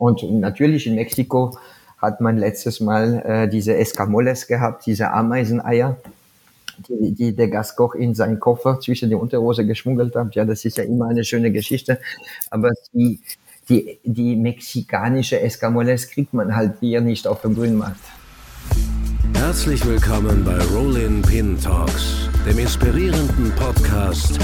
Und natürlich in Mexiko hat man letztes Mal äh, diese Escamoles gehabt, diese Ameiseneier, die, die der Gastkoch in seinen Koffer zwischen die Unterhose geschmuggelt hat. Ja, das ist ja immer eine schöne Geschichte. Aber die, die, die mexikanische Escamoles kriegt man halt hier nicht auf dem Grünmarkt. Herzlich willkommen bei Rollin Pin Talks, dem inspirierenden Podcast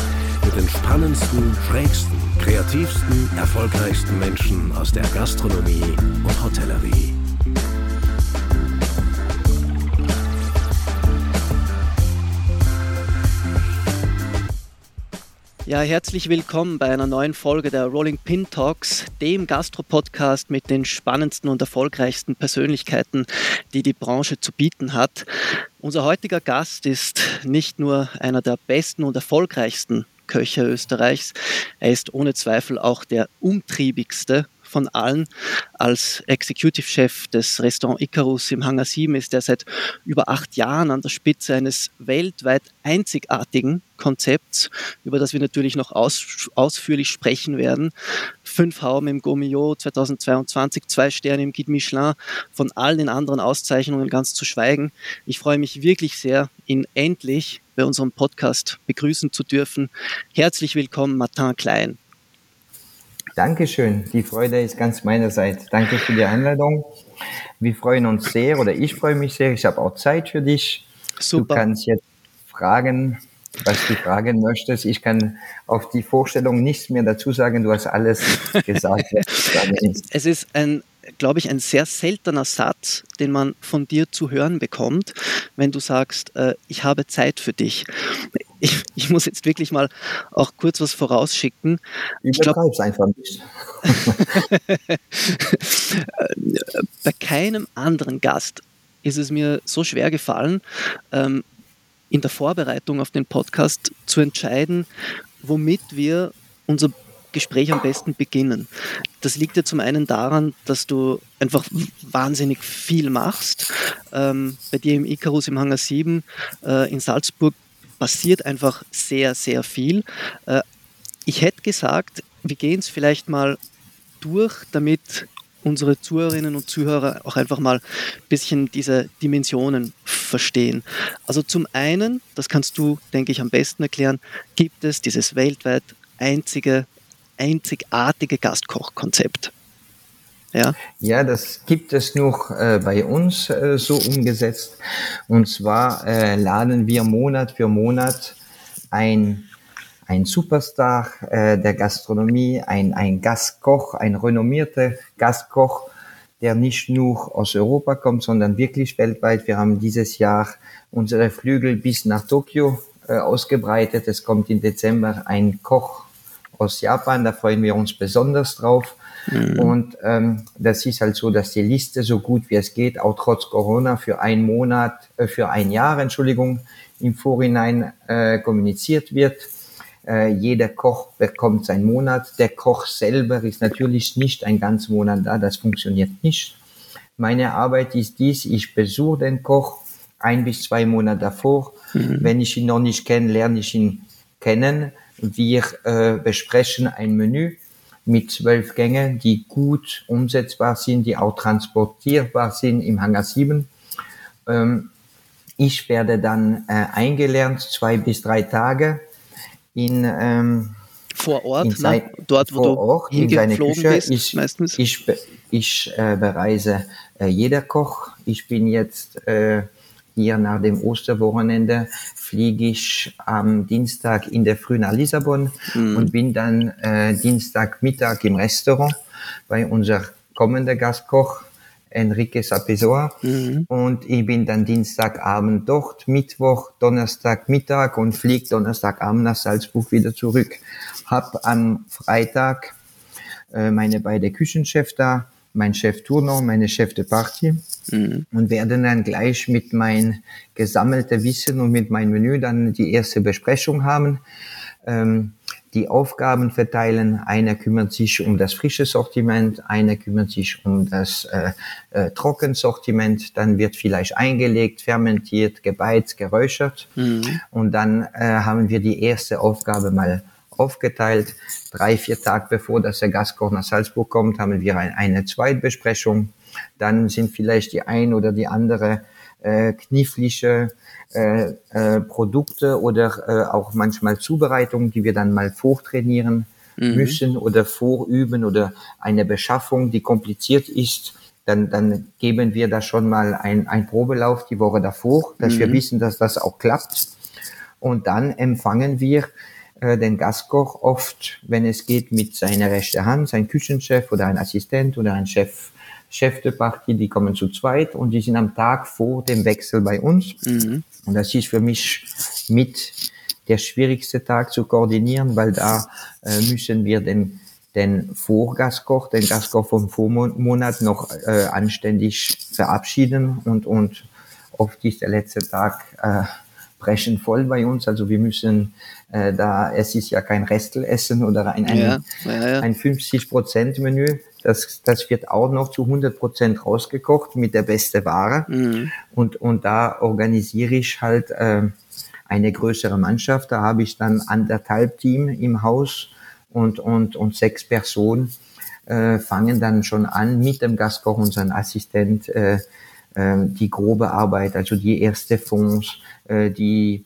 mit den spannendsten, schrägsten, kreativsten, erfolgreichsten Menschen aus der Gastronomie und Hotellerie. Ja, herzlich willkommen bei einer neuen Folge der Rolling Pin Talks, dem Gastro-Podcast mit den spannendsten und erfolgreichsten Persönlichkeiten, die die Branche zu bieten hat. Unser heutiger Gast ist nicht nur einer der besten und erfolgreichsten Köche Österreichs, er ist ohne Zweifel auch der umtriebigste von allen. Als Executive Chef des Restaurant Icarus im Hangar 7 ist er seit über acht Jahren an der Spitze eines weltweit einzigartigen Konzepts, über das wir natürlich noch aus, ausführlich sprechen werden. Fünf Hauben im Gourmillot 2022, zwei Sterne im Guide Michelin, von allen den anderen Auszeichnungen ganz zu schweigen. Ich freue mich wirklich sehr, ihn endlich bei unserem Podcast begrüßen zu dürfen. Herzlich willkommen, Martin Klein. Dankeschön. Die Freude ist ganz meinerseits. Danke für die Einladung. Wir freuen uns sehr oder ich freue mich sehr. Ich habe auch Zeit für dich. Super. Du kannst jetzt fragen, was du fragen möchtest. Ich kann auf die Vorstellung nichts mehr dazu sagen. Du hast alles gesagt. es ist ein glaube ich, ein sehr seltener Satz, den man von dir zu hören bekommt, wenn du sagst, äh, ich habe Zeit für dich. Ich, ich, muss jetzt wirklich mal auch kurz was vorausschicken. Ich glaube es einfach nicht. Bei keinem anderen Gast ist es mir so schwer gefallen, ähm, in der Vorbereitung auf den Podcast zu entscheiden, womit wir unser Gespräch am besten beginnen. Das liegt ja zum einen daran, dass du einfach wahnsinnig viel machst. Ähm, bei dir im Icarus im Hangar 7 äh, in Salzburg passiert einfach sehr, sehr viel. Äh, ich hätte gesagt, wir gehen es vielleicht mal durch, damit unsere Zuhörerinnen und Zuhörer auch einfach mal ein bisschen diese Dimensionen verstehen. Also zum einen, das kannst du, denke ich, am besten erklären, gibt es dieses weltweit einzige einzigartige Gastkochkonzept. Ja. ja, das gibt es noch äh, bei uns äh, so umgesetzt. Und zwar äh, laden wir Monat für Monat ein, ein Superstar äh, der Gastronomie, ein, ein Gastkoch, ein renommierter Gastkoch, der nicht nur aus Europa kommt, sondern wirklich weltweit. Wir haben dieses Jahr unsere Flügel bis nach Tokio äh, ausgebreitet. Es kommt im Dezember ein Koch aus Japan, da freuen wir uns besonders drauf. Mhm. Und ähm, das ist halt so, dass die Liste so gut wie es geht, auch trotz Corona, für einen Monat, äh, für ein Jahr, Entschuldigung, im Vorhinein äh, kommuniziert wird. Äh, jeder Koch bekommt seinen Monat. Der Koch selber ist natürlich nicht ein ganzer Monat da, das funktioniert nicht. Meine Arbeit ist dies, ich besuche den Koch ein bis zwei Monate davor. Mhm. Wenn ich ihn noch nicht kenne, lerne ich ihn kennen wir äh, besprechen ein Menü mit zwölf Gängen, die gut umsetzbar sind, die auch transportierbar sind im Hangar 7. Ähm, ich werde dann äh, eingelernt, zwei bis drei Tage in ähm, vor Ort, sein, ne? dort wo vor Ort, in seine Küche. Bist, ich, meistens. ich, ich äh, bereise äh, jeder Koch. Ich bin jetzt äh, hier nach dem Osterwochenende fliege ich am Dienstag in der Früh nach Lissabon mhm. und bin dann äh, Dienstagmittag im Restaurant bei unser kommender Gastkoch Enrique Sapesor mhm. und ich bin dann Dienstagabend dort, Mittwoch, Donnerstagmittag und fliege Donnerstagabend nach Salzburg wieder zurück. Hab am Freitag äh, meine beiden Küchenchefs da, mein Chef Tournon, meine Chef de Partie mhm. und werde dann gleich mit mein gesammelter Wissen und mit meinem Menü dann die erste Besprechung haben. Ähm, die Aufgaben verteilen. Einer kümmert sich um das frische Sortiment, einer kümmert sich um das äh, äh, Trockensortiment. Dann wird vielleicht eingelegt, fermentiert, gebeizt, geräuchert. Mhm. Und dann äh, haben wir die erste Aufgabe mal aufgeteilt. Drei, vier Tage bevor dass der Gastkoch nach Salzburg kommt, haben wir ein, eine Zweitbesprechung. Dann sind vielleicht die ein oder die andere äh, knifflige äh, äh, Produkte oder äh, auch manchmal Zubereitungen, die wir dann mal vortrainieren mhm. müssen oder vorüben oder eine Beschaffung, die kompliziert ist, dann, dann geben wir da schon mal ein, ein Probelauf die Woche davor, dass mhm. wir wissen, dass das auch klappt. Und dann empfangen wir äh, den Gastkoch oft, wenn es geht, mit seiner rechten Hand, sein Küchenchef oder ein Assistent oder ein Chef, Chef de Partie, die kommen zu zweit und die sind am Tag vor dem Wechsel bei uns. Mhm. Und das ist für mich mit der schwierigste Tag zu koordinieren, weil da äh, müssen wir den, den Vorgastkoch, den Gastkoch vom Vormonat noch äh, anständig verabschieden und, und oft ist der letzte Tag äh, brechen voll bei uns. Also wir müssen äh, da, es ist ja kein Restelessen oder ein, ein, ja, ja, ja. ein 50% Menü. Das, das wird auch noch zu 100% rausgekocht mit der beste Ware. Mhm. Und, und da organisiere ich halt äh, eine größere Mannschaft. Da habe ich dann anderthalb Team im Haus und, und, und sechs Personen äh, fangen dann schon an mit dem Gastkoch und seinem Assistent äh, äh, die grobe Arbeit, also die erste Fonds, äh, die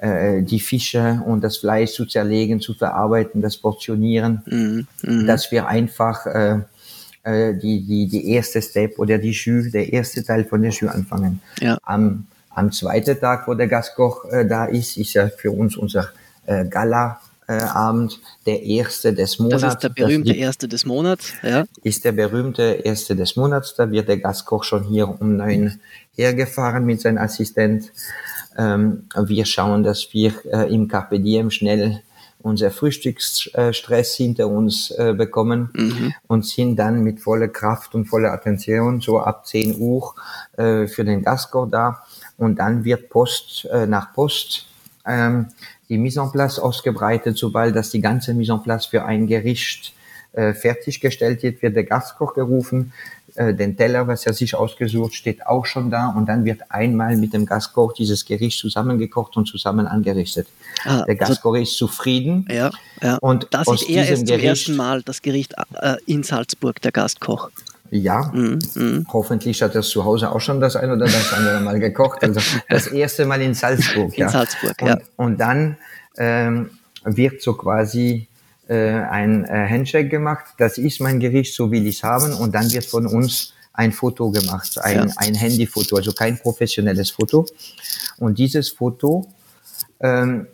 äh, die Fische und das Fleisch zu zerlegen, zu verarbeiten, das Portionieren, mhm. Mhm. dass wir einfach äh, äh, die, die, die erste Step oder die Jus, der erste Teil von der Jus anfangen. Ja. Am, am zweiten Tag, wo der Gastkoch äh, da ist, ist ja für uns unser äh, Gala. Äh, Abend, der erste des Monats. Das ist der berühmte erste des Monats, ja. Ist der berühmte erste des Monats. Da wird der Gastkoch schon hier um neun hergefahren mit seinem Assistent. Ähm, wir schauen, dass wir äh, im Carpe Diem schnell unser Frühstücksstress hinter uns äh, bekommen mhm. und sind dann mit voller Kraft und voller Attention so ab 10 Uhr äh, für den Gastkoch da und dann wird Post äh, nach Post ähm, die Mise en place ausgebreitet, sobald das die ganze Mise en place für ein Gericht äh, fertiggestellt wird, wird der Gastkoch gerufen. Äh, den Teller, was er sich ausgesucht, steht auch schon da und dann wird einmal mit dem Gastkoch dieses Gericht zusammengekocht und zusammen angerichtet. Ah, der Gastkoch also, ist zufrieden. Ja, ja. Und das ist er erst zum ersten Mal das Gericht äh, in Salzburg, der Gastkoch. Ja, mm, mm. hoffentlich hat er zu Hause auch schon das ein oder das andere Mal gekocht. Also das erste Mal in Salzburg. In ja. Salzburg, und, ja. Und dann ähm, wird so quasi äh, ein äh, Handshake gemacht. Das ist mein Gericht, so will ich es haben. Und dann wird von uns ein Foto gemacht, ein, ja. ein Handyfoto, also kein professionelles Foto. Und dieses Foto ähm,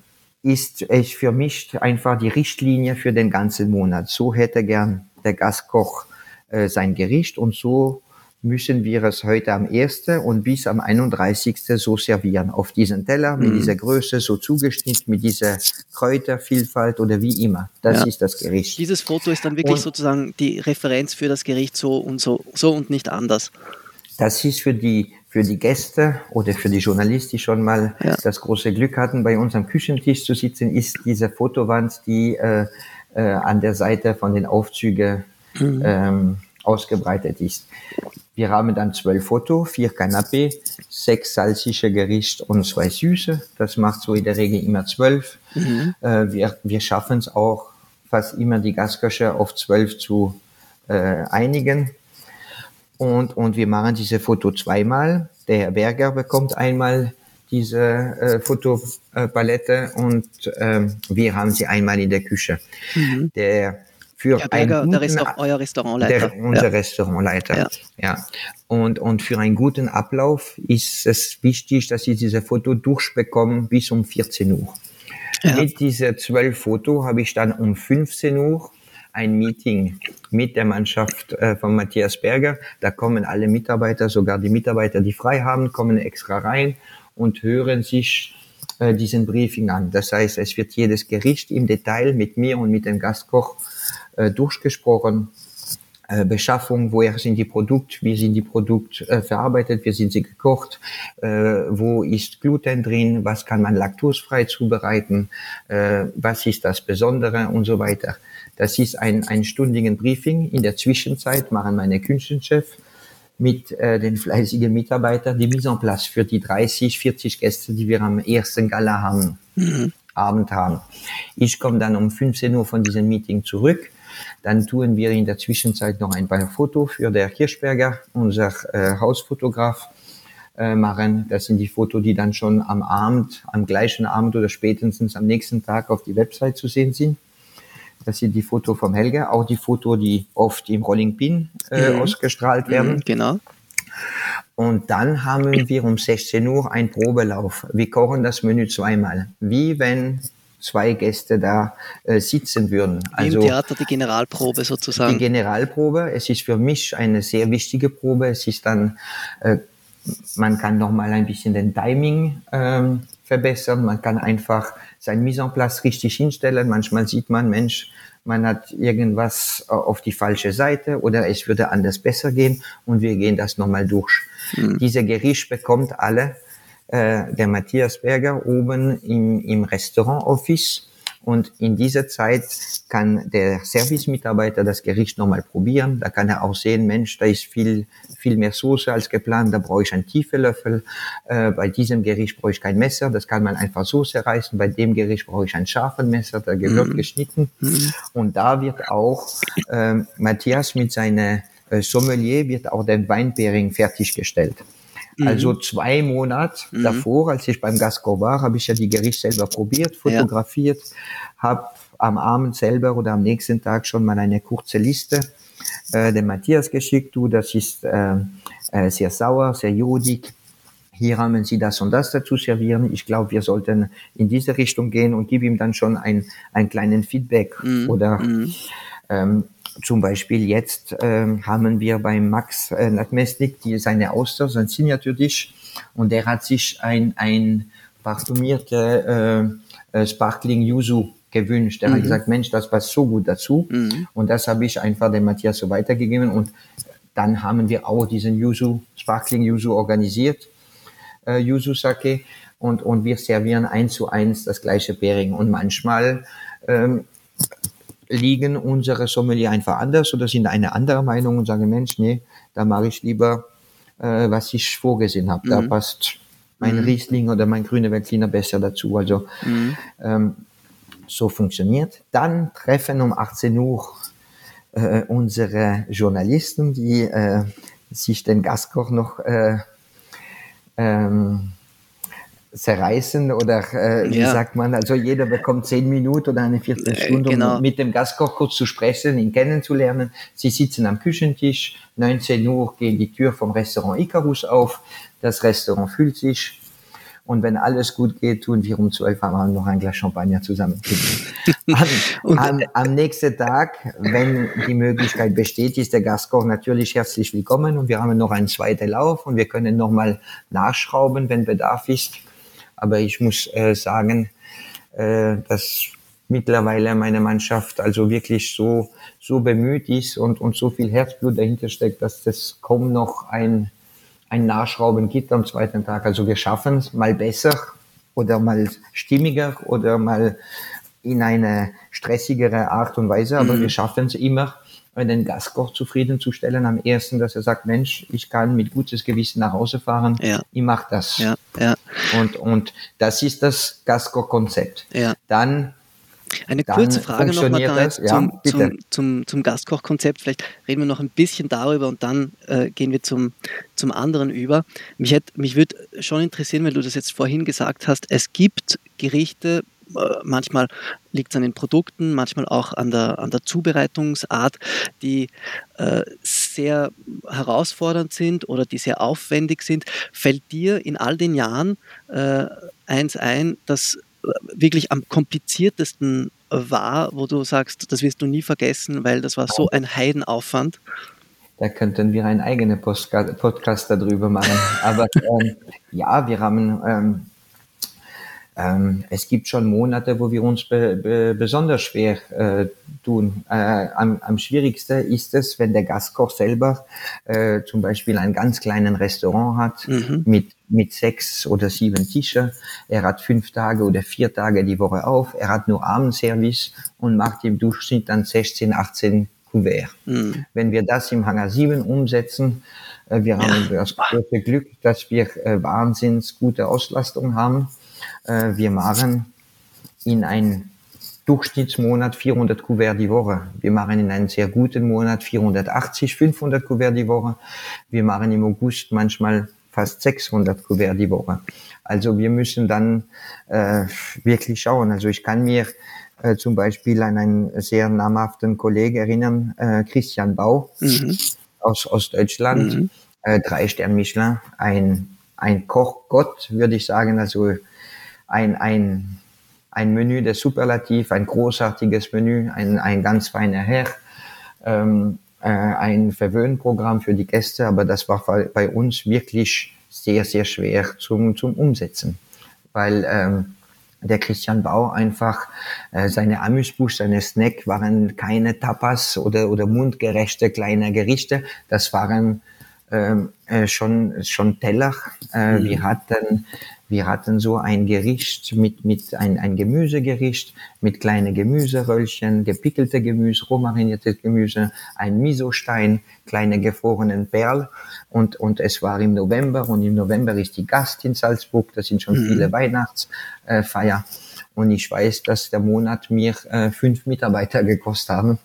ist echt für mich einfach die Richtlinie für den ganzen Monat. So hätte gern der Gastkoch äh, sein Gericht und so müssen wir es heute am 1. und bis am 31. so servieren. Auf diesen Teller mit mhm. dieser Größe, so zugeschnitten, mit dieser Kräutervielfalt oder wie immer. Das ja. ist das Gericht. Dieses Foto ist dann wirklich und sozusagen die Referenz für das Gericht so und so, so und nicht anders. Das ist für die, für die Gäste oder für die Journalisten, die schon mal ja. das große Glück hatten, bei uns am Küchentisch zu sitzen, ist diese Fotowand, die äh, äh, an der Seite von den Aufzügen mhm. ähm, ausgebreitet ist. Wir haben dann zwölf Foto, vier Kanapé, sechs salzige Gerichte und zwei süße. Das macht so in der Regel immer zwölf. Mhm. Äh, wir, wir schaffen es auch fast immer die Gastköche auf zwölf zu äh, einigen. Und, und wir machen diese Foto zweimal. Der Herr Berger bekommt einmal diese äh, Fotopalette und ähm, wir haben sie einmal in der Küche. Mhm. Der für Herr Berger, einen guten, der Restaur euer Restaurantleiter. Der, unser ja. Restaurantleiter. Ja. ja. Und, und für einen guten Ablauf ist es wichtig, dass Sie diese Foto durchbekommen bis um 14 Uhr. Ja. Mit diesen zwölf Foto habe ich dann um 15 Uhr ein Meeting mit der Mannschaft äh, von Matthias Berger. Da kommen alle Mitarbeiter, sogar die Mitarbeiter, die frei haben, kommen extra rein und hören sich äh, diesen Briefing an. Das heißt, es wird jedes Gericht im Detail mit mir und mit dem Gastkoch äh, durchgesprochen. Äh, Beschaffung, woher sind die Produkte, wie sind die Produkte äh, verarbeitet, wie sind sie gekocht, äh, wo ist Gluten drin, was kann man laktosfrei zubereiten, äh, was ist das Besondere und so weiter. Das ist ein einstündigen Briefing. In der Zwischenzeit machen meine Küchenchef mit äh, den fleißigen Mitarbeitern die Mise en place für die 30, 40 Gäste, die wir am ersten Gala haben. Mhm. Abend haben. Ich komme dann um 15 Uhr von diesem Meeting zurück. Dann tun wir in der Zwischenzeit noch ein paar Fotos für der Hirschberger, unser äh, Hausfotograf, äh, machen. Das sind die Fotos, die dann schon am Abend, am gleichen Abend oder spätestens am nächsten Tag auf die Website zu sehen sind. Das sind die Fotos vom Helge, auch die Fotos, die oft im Rolling Pin äh, mhm. ausgestrahlt werden. Mhm, genau. Und dann haben wir um 16 Uhr einen Probelauf. Wir kochen das Menü zweimal. Wie wenn zwei Gäste da äh, sitzen würden. Also Im Theater die Generalprobe sozusagen. Die Generalprobe. Es ist für mich eine sehr wichtige Probe. Es ist dann, äh, man kann noch mal ein bisschen den Timing ähm, verbessern. Man kann einfach sein Mise en place richtig hinstellen. Manchmal sieht man, Mensch, man hat irgendwas auf die falsche Seite oder es würde anders besser gehen und wir gehen das nochmal durch. Mhm. Diese Gericht bekommt alle äh, der Matthias Berger oben im, im Restaurant Office und in dieser Zeit kann der Servicemitarbeiter das Gericht nochmal probieren. Da kann er auch sehen, Mensch, da ist viel, viel mehr Soße als geplant. Da brauche ich einen tiefen Löffel. Äh, bei diesem Gericht brauche ich kein Messer. Das kann man einfach Soße reißen. Bei dem Gericht brauche ich einen scharfen Messer. Da gehört mhm. geschnitten. Mhm. Und da wird auch äh, Matthias mit seiner äh, Sommelier wird auch der Weinpairing fertiggestellt. Mhm. Also zwei Monate mhm. davor, als ich beim Gasco war, habe ich ja die Gerichte selber probiert, fotografiert, ja. habe am Abend selber oder am nächsten Tag schon mal eine kurze Liste äh, dem Matthias geschickt. Du, das ist äh, äh, sehr sauer, sehr jodig. Hier haben Sie das und das dazu servieren. Ich glaube, wir sollten in diese Richtung gehen und gib ihm dann schon ein, ein kleinen Feedback mhm. oder mhm. ähm, zum Beispiel jetzt ähm, haben wir beim Max äh, die, seine Auster, sein Signature-Dish und der hat sich ein, ein parfümierte äh, äh, Sparkling Yuzu gewünscht. Der mhm. hat gesagt, Mensch, das passt so gut dazu. Mhm. Und das habe ich einfach dem Matthias so weitergegeben. Und dann haben wir auch diesen Yuzu, Sparkling Yuzu organisiert, äh, Yuzu Sake. Und, und wir servieren eins zu eins das gleiche Pairing. Und manchmal ähm, liegen unsere Sommelier einfach anders oder sind eine andere Meinung und sagen, Mensch, nee, da mache ich lieber, äh, was ich vorgesehen habe. Mhm. Da passt mein mhm. Riesling oder mein grüner Veltliner besser dazu. Also mhm. ähm, so funktioniert. Dann treffen um 18 Uhr äh, unsere Journalisten, die äh, sich den Gastkoch noch äh, ähm, zerreißen oder äh, wie ja. sagt man, also jeder bekommt zehn Minuten oder eine Viertelstunde, genau. um mit dem Gastkoch kurz zu sprechen, ihn kennenzulernen. Sie sitzen am Küchentisch, 19 Uhr geht die Tür vom Restaurant Icarus auf, das Restaurant füllt sich und wenn alles gut geht, tun wir um 12 Uhr noch ein Glas Champagner zusammen. am, am, am nächsten Tag, wenn die Möglichkeit besteht, ist der Gastkoch natürlich herzlich willkommen und wir haben noch einen zweiten Lauf und wir können nochmal nachschrauben, wenn Bedarf ist. Aber ich muss äh, sagen, äh, dass mittlerweile meine Mannschaft also wirklich so, so bemüht ist und, und so viel Herzblut dahinter steckt, dass das kaum noch ein, ein Nachschrauben gibt am zweiten Tag. Also wir schaffen es mal besser oder mal stimmiger oder mal in eine stressigere Art und Weise, aber mhm. wir schaffen es immer, den Gastkoch zufriedenzustellen am ersten, dass er sagt, Mensch, ich kann mit gutes Gewissen nach Hause fahren, ja. ich mache das. Ja. Und, und das ist das Gastkoch-Konzept. Ja. Dann eine kurze Frage nochmal ja, zum, zum, zum, zum Gastkochkonzept. Vielleicht reden wir noch ein bisschen darüber und dann äh, gehen wir zum, zum anderen über. Mich, hätte, mich würde schon interessieren, weil du das jetzt vorhin gesagt hast, es gibt Gerichte, äh, manchmal liegt es an den Produkten, manchmal auch an der, an der Zubereitungsart, die äh, sehr herausfordernd sind oder die sehr aufwendig sind. Fällt dir in all den Jahren äh, eins ein, das äh, wirklich am kompliziertesten war, wo du sagst, das wirst du nie vergessen, weil das war so ein Heidenaufwand? Da könnten wir einen eigenen Podcast darüber machen. Aber ähm, ja, wir haben ähm, ähm, es gibt schon Monate, wo wir uns be, be, besonders schwer äh, tun. Äh, am, am schwierigsten ist es, wenn der Gastkoch selber äh, zum Beispiel einen ganz kleinen Restaurant hat mhm. mit mit sechs oder sieben Tische. Er hat fünf Tage oder vier Tage die Woche auf. Er hat nur Abendservice und macht im Durchschnitt dann 16, 18 Kuvert. Mhm. Wenn wir das im Hangar 7 umsetzen, äh, wir ja. haben das große Glück, dass wir äh, wahnsinns gute Auslastung haben wir machen in einen Durchschnittsmonat 400 Kuvert die Woche. Wir machen in einem sehr guten Monat 480, 500 Kuvert die Woche. Wir machen im August manchmal fast 600 Kuvert die Woche. Also wir müssen dann äh, wirklich schauen. Also ich kann mir äh, zum Beispiel an einen sehr namhaften Kollegen erinnern, äh, Christian Bau mhm. aus Ostdeutschland, mhm. äh, drei Stern Michelin, ein, ein Kochgott, würde ich sagen, also ein, ein ein Menü der Superlativ, ein großartiges Menü, ein, ein ganz feiner Herr, ähm, äh, ein Verwöhnprogramm für die Gäste, aber das war bei uns wirklich sehr, sehr schwer zum, zum Umsetzen, weil ähm, der Christian Bau einfach äh, seine Amüsbusch, seine Snack waren keine Tapas oder, oder mundgerechte kleine Gerichte, das waren ähm, äh, schon, schon Teller. Äh, mhm. Wir hatten wir hatten so ein Gericht mit, mit ein, ein Gemüsegericht mit kleine Gemüseröllchen, gepickelte Gemüse, rohmariniertes Gemüse, ein Misostein, kleine gefrorenen Perl und, und es war im November und im November ist die Gast in Salzburg, das sind schon mhm. viele Weihnachtsfeier und ich weiß, dass der Monat mir äh, fünf Mitarbeiter gekostet haben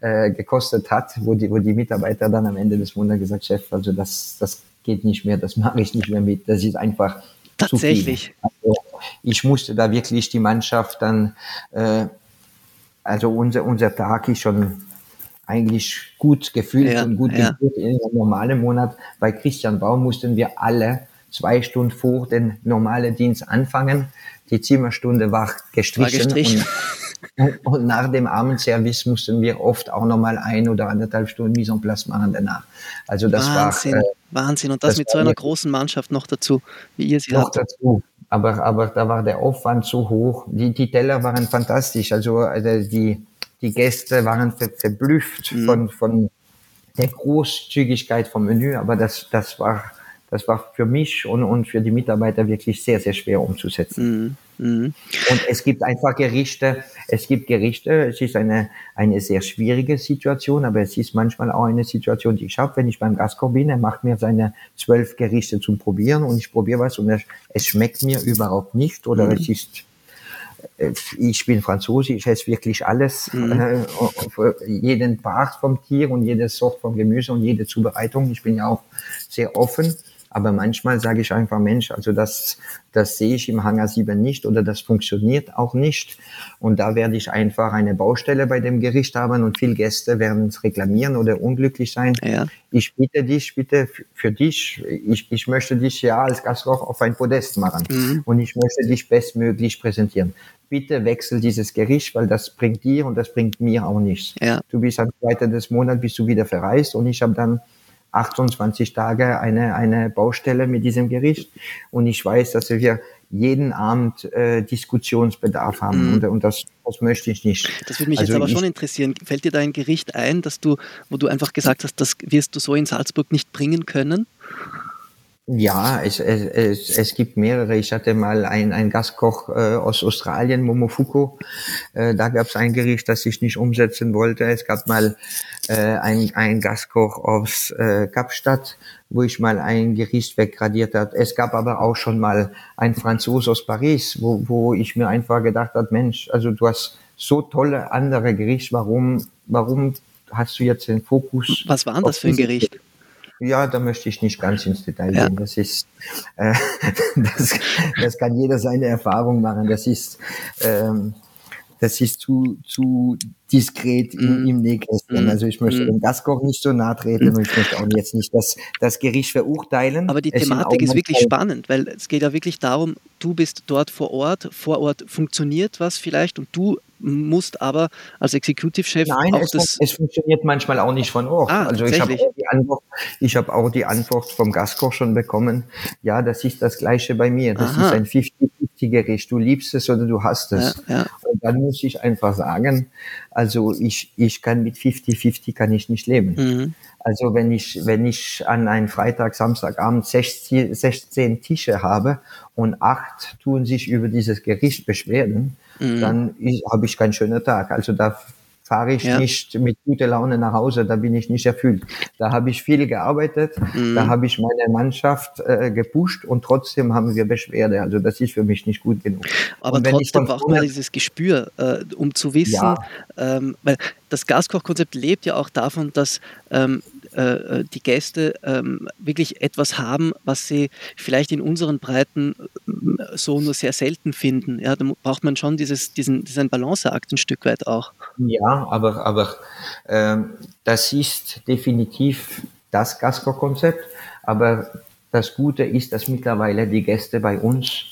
äh, gekostet hat, wo die, wo die Mitarbeiter dann am Ende des Monats gesagt, Chef, also das, das geht nicht mehr, das mache ich nicht mehr mit. Das ist einfach Tatsächlich. Also ich musste da wirklich die Mannschaft dann, äh, also unser, unser Tag ist schon eigentlich gut gefühlt ja, und gut ja. gefühlt in einem normalen Monat. Bei Christian Baum mussten wir alle zwei Stunden vor den normalen Dienst anfangen. Die Zimmerstunde war gestrichen. War gestrichen. Und, und, nach dem Abendservice mussten wir oft auch nochmal ein oder anderthalb Stunden Mise en place machen danach. Also das Wahnsinn, war... Äh, Wahnsinn. Und das, das mit so einer großen Mannschaft noch dazu, wie ihr sie noch habt. dazu. Aber, aber da war der Aufwand so hoch. Die, die Teller waren fantastisch. Also, also die, die Gäste waren ver, verblüfft mhm. von, von der Großzügigkeit vom Menü. Aber das, das war das war für mich und, und für die Mitarbeiter wirklich sehr, sehr schwer umzusetzen. Mhm. Mhm. Und es gibt einfach Gerichte, es gibt Gerichte, es ist eine, eine sehr schwierige Situation, aber es ist manchmal auch eine Situation, die ich habe, wenn ich beim Gastkoch bin, er macht mir seine zwölf Gerichte zum Probieren und ich probiere was und es, es schmeckt mir überhaupt nicht oder mhm. es ist äh, ich bin Franzose, ich esse wirklich alles, mhm. äh, jeden Part vom Tier und jede Sort von Gemüse und jede Zubereitung. Ich bin ja auch sehr offen. Aber manchmal sage ich einfach, Mensch, also das, das sehe ich im Hangar 7 nicht oder das funktioniert auch nicht. Und da werde ich einfach eine Baustelle bei dem Gericht haben und viele Gäste werden es reklamieren oder unglücklich sein. Ja. Ich bitte dich, bitte für dich, ich, ich möchte dich ja als Gastkoch auf ein Podest machen mhm. und ich möchte dich bestmöglich präsentieren bitte wechsel dieses Gericht, weil das bringt dir und das bringt mir auch nichts. Ja. Du bist am zweiten des Monats bist du wieder verreist und ich habe dann 28 Tage eine, eine Baustelle mit diesem Gericht. Und ich weiß, dass wir jeden Abend äh, Diskussionsbedarf haben. Mhm. Und, und das, das möchte ich nicht. Das würde mich also jetzt aber schon interessieren. Fällt dir da ein Gericht ein, dass du, wo du einfach gesagt hast, das wirst du so in Salzburg nicht bringen können? Ja, es, es, es gibt mehrere. Ich hatte mal einen, einen Gastkoch äh, aus Australien, Momofuku. Äh, da gab es ein Gericht, das ich nicht umsetzen wollte. Es gab mal äh, ein, ein Gastkoch aus äh, Kapstadt, wo ich mal ein Gericht weggradiert hat. Es gab aber auch schon mal ein Franzose aus Paris, wo, wo ich mir einfach gedacht habe, Mensch, also du hast so tolle andere Gerichte, warum, warum hast du jetzt den Fokus? Was war das für ein Gericht? Ja, da möchte ich nicht ganz ins Detail ja. gehen. Das ist, äh, das, das kann jeder seine Erfahrung machen. Das ist, ähm, das ist zu, zu diskret im, mm. im Nähkästchen. Mm. Also ich möchte mm. dem Gastkoch nicht so nahe treten und ich möchte auch jetzt nicht das, das Gericht verurteilen. Aber die es Thematik ist wirklich spannend, weil es geht ja wirklich darum, du bist dort vor Ort, vor Ort funktioniert was vielleicht und du musst aber als Executive-Chef Nein, es, das es funktioniert manchmal auch nicht von Ort. Ah, also ich habe auch, die Antwort, ich hab auch die Antwort vom Gastkoch schon bekommen, ja, das ist das Gleiche bei mir. Das Aha. ist ein 50-50-Gericht. Du liebst es oder du hast es. Ja, ja. Und dann muss ich einfach sagen, also ich, ich kann mit 50-50 kann ich nicht leben. Mhm. Also wenn ich, wenn ich an einem Freitag, Samstagabend 16, 16 Tische habe und acht tun sich über dieses Gericht beschweren, mhm. dann habe ich keinen schönen Tag. Also da fahre ich ja. nicht mit guter Laune nach Hause, da bin ich nicht erfüllt. Da habe ich viel gearbeitet, mhm. da habe ich meine Mannschaft äh, gepusht und trotzdem haben wir Beschwerde. Also das ist für mich nicht gut genug. Aber trotzdem braucht man dieses Gespür, äh, um zu wissen, ja. ähm, weil das Gaskochkonzept lebt ja auch davon, dass ähm, äh, äh, die Gäste ähm, wirklich etwas haben, was sie vielleicht in unseren Breiten äh, so nur sehr selten finden. Ja, da braucht man schon dieses, diesen, diesen Balanceakt ein Stück weit auch. Ja, aber, aber ähm, das ist definitiv das Gaskoch-Konzept. Aber das Gute ist, dass mittlerweile die Gäste bei uns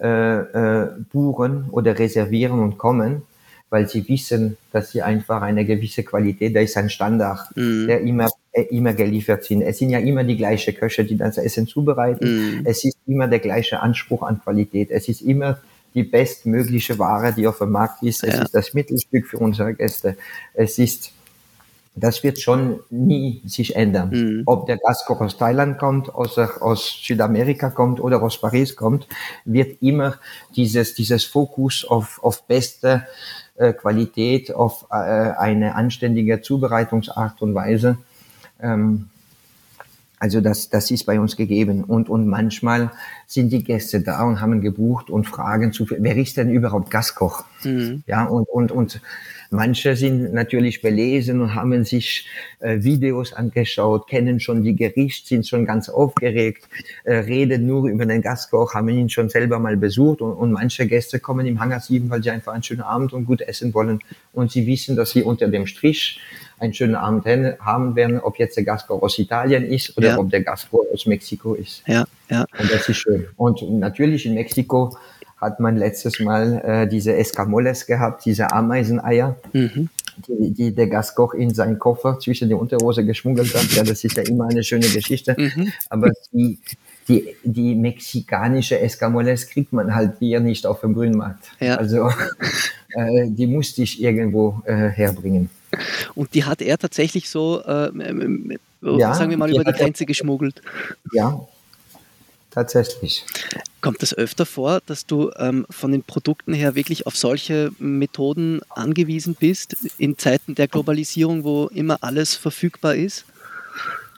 äh, äh, buchen oder reservieren und kommen, weil sie wissen, dass sie einfach eine gewisse Qualität, da ist ein Standard, mhm. der immer äh, immer geliefert sind. Es sind ja immer die gleichen Köche, die das Essen zubereiten. Mm. Es ist immer der gleiche Anspruch an Qualität. Es ist immer die bestmögliche Ware, die auf dem Markt ist. Es ja. ist das Mittelstück für unsere Gäste. Es ist, das wird schon nie sich ändern. Mm. Ob der Gastkoch aus Thailand kommt, aus, aus Südamerika kommt oder aus Paris kommt, wird immer dieses, dieses Fokus auf, auf beste äh, Qualität, auf äh, eine anständige Zubereitungsart und Weise ähm, also das, das ist bei uns gegeben. Und, und manchmal sind die Gäste da und haben gebucht und fragen zu, wer ist denn überhaupt Gastkoch? Mhm. Ja, und, und, und manche sind natürlich belesen und haben sich äh, Videos angeschaut, kennen schon die Gerichte, sind schon ganz aufgeregt, äh, reden nur über den Gastkoch, haben ihn schon selber mal besucht und, und manche Gäste kommen im Hangar 7, weil sie einfach einen schönen Abend und gut essen wollen und sie wissen, dass sie unter dem Strich einen schönen Abend haben werden, ob jetzt der Gastgeber aus Italien ist oder ja. ob der Gastgeber aus Mexiko ist. Ja, ja. Und das ist schön. Und natürlich in Mexiko hat man letztes Mal äh, diese Escamoles gehabt, diese Ameiseneier, mhm. die, die der Gastkoch in seinen Koffer zwischen die Unterhose geschmuggelt hat. Ja, das ist ja immer eine schöne Geschichte. Mhm. Aber die, die, die mexikanische Escamoles kriegt man halt hier nicht auf dem Grünmarkt. Ja. Also äh, die musste ich irgendwo äh, herbringen. Und die hat er tatsächlich so, äh, ja, sagen wir mal, über die Grenze geschmuggelt. Ja, tatsächlich. Kommt es öfter vor, dass du ähm, von den Produkten her wirklich auf solche Methoden angewiesen bist, in Zeiten der Globalisierung, wo immer alles verfügbar ist?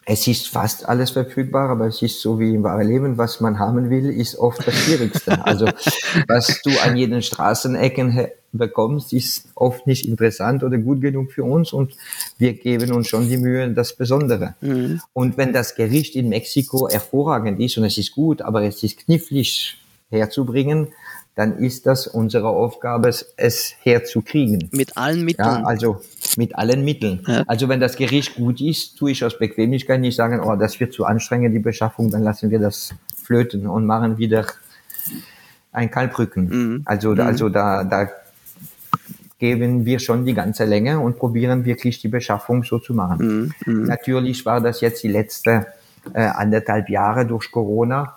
Es ist fast alles verfügbar, aber es ist so wie im wahren Leben, was man haben will, ist oft das Schwierigste. Also was du an jeden Straßenecken bekommst, ist oft nicht interessant oder gut genug für uns und wir geben uns schon die Mühe, das Besondere. Mhm. Und wenn das Gericht in Mexiko hervorragend ist und es ist gut, aber es ist knifflig herzubringen, dann ist das unsere Aufgabe, es herzukriegen. Mit allen Mitteln. Ja, also mit allen Mitteln. Ja. Also wenn das Gericht gut ist, tue ich aus Bequemlichkeit nicht sagen, oh, das wird zu anstrengend, die Beschaffung, dann lassen wir das flöten und machen wieder ein Kalbrücken. Mhm. Also, mhm. also da, da geben wir schon die ganze Länge und probieren wirklich die Beschaffung so zu machen. Mhm. mhm. Natürlich war das jetzt die letzte äh, anderthalb Jahre durch Corona,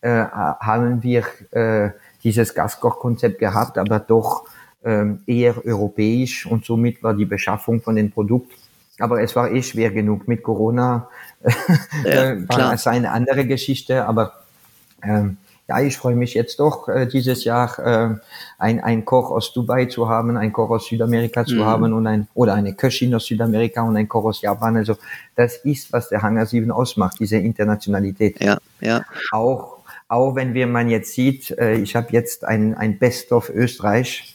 äh, haben wir äh, dieses Gaskochkonzept gehabt, aber doch ähm, eher europäisch und somit war die Beschaffung von den Produkten aber es war eh schwer genug mit Corona. Ja, war es eine andere Geschichte, aber ähm, ja, ich freue mich jetzt doch äh, dieses Jahr äh, ein, ein Koch aus Dubai zu haben, ein Koch aus Südamerika zu mhm. haben und ein oder eine Köchin aus Südamerika und ein Koch aus Japan. Also das ist, was der Hangar 7 ausmacht, diese Internationalität. Ja, ja. Auch auch wenn wir man jetzt sieht, äh, ich habe jetzt ein, ein Best of Österreich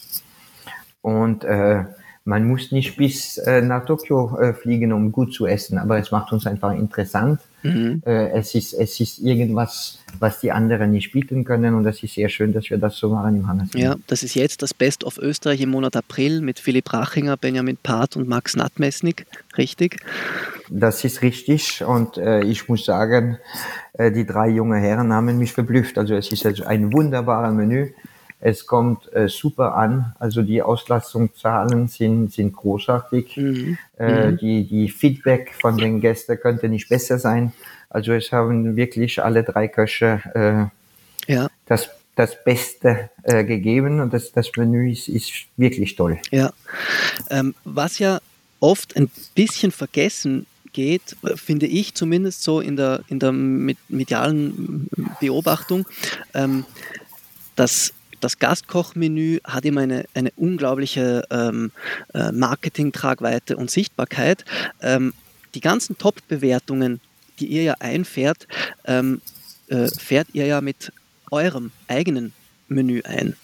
und äh, man muss nicht bis äh, nach Tokio äh, fliegen, um gut zu essen, aber es macht uns einfach interessant. Mhm. Äh, es, ist, es ist irgendwas, was die anderen nicht bieten können und das ist sehr schön, dass wir das so machen im Hannes. Ja, das ist jetzt das Best of Österreich im Monat April mit Philipp Rachinger, Benjamin Part und Max Natmesnik, richtig? Das ist richtig und äh, ich muss sagen, äh, die drei junge Herren haben mich verblüfft. Also es ist also ein wunderbares Menü. Es kommt äh, super an, also die Auslastungszahlen sind, sind großartig. Mhm. Äh, mhm. die, die Feedback von den Gästen könnte nicht besser sein. Also es haben wirklich alle drei Köche äh, ja. das, das Beste äh, gegeben und das, das Menü ist, ist wirklich toll. Ja, ähm, was ja oft ein bisschen vergessen geht, finde ich zumindest so in der, in der medialen Beobachtung, ähm, dass das Gastkochmenü hat immer eine, eine unglaubliche ähm, äh, Marketing-Tragweite und Sichtbarkeit. Ähm, die ganzen Top-Bewertungen, die ihr ja einfährt, ähm, äh, fährt ihr ja mit eurem eigenen Menü ein.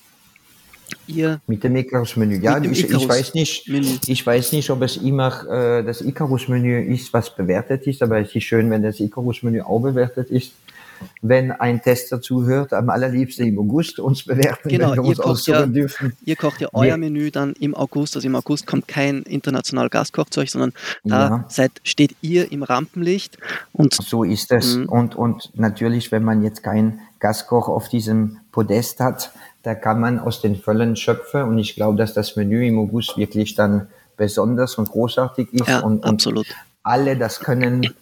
Ihr mit dem Icarus-Menü. Ja, ich, Icarus ich, weiß nicht, ich weiß nicht, ob es immer äh, das Icarus-Menü ist, was bewertet ist, aber es ist schön, wenn das Icarus-Menü auch bewertet ist wenn ein Tester zuhört, am allerliebsten im August uns bewerten, genau, wenn wir uns aussuchen ja, dürfen. Ihr kocht ja euer wir, Menü dann im August, also im August kommt kein international Gastkochzeug, sondern da ja. seid, steht ihr im Rampenlicht. Und so ist es. Mhm. Und, und natürlich, wenn man jetzt keinen Gastkoch auf diesem Podest hat, da kann man aus den Vollen schöpfen und ich glaube, dass das Menü im August wirklich dann besonders und großartig ist ja, und, und absolut. alle das können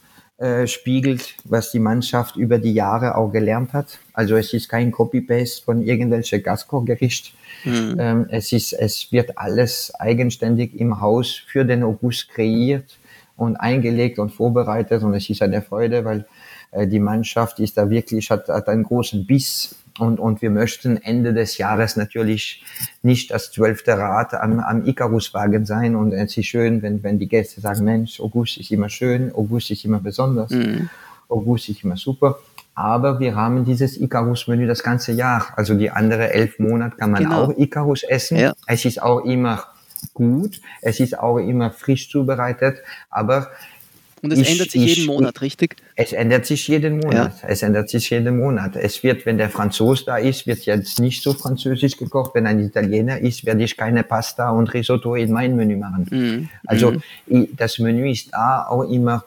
äh, spiegelt, was die Mannschaft über die Jahre auch gelernt hat. Also es ist kein Copy-Paste von irgendwelchen Gaskochgericht. Mhm. Ähm, es ist, es wird alles eigenständig im Haus für den August kreiert und eingelegt und vorbereitet und es ist eine Freude, weil äh, die Mannschaft ist da wirklich, hat, hat einen großen Biss und, und wir möchten Ende des Jahres natürlich nicht das zwölfte Rad am, am Icaruswagen sein. Und es ist schön, wenn, wenn die Gäste sagen, Mensch, August ist immer schön, August ist immer besonders, mhm. August ist immer super. Aber wir haben dieses Icarus-Menü das ganze Jahr. Also die andere elf Monate kann man genau. auch Icarus essen. Ja. Es ist auch immer gut. Es ist auch immer frisch zubereitet. Aber und es ich, ändert sich ich, jeden Monat, richtig? Es ändert sich jeden Monat. Ja. Es ändert sich jeden Monat. Es wird, wenn der Franzose da ist, wird jetzt nicht so französisch gekocht. Wenn ein Italiener ist, werde ich keine Pasta und Risotto in mein Menü machen. Mhm. Also mhm. das Menü ist da auch immer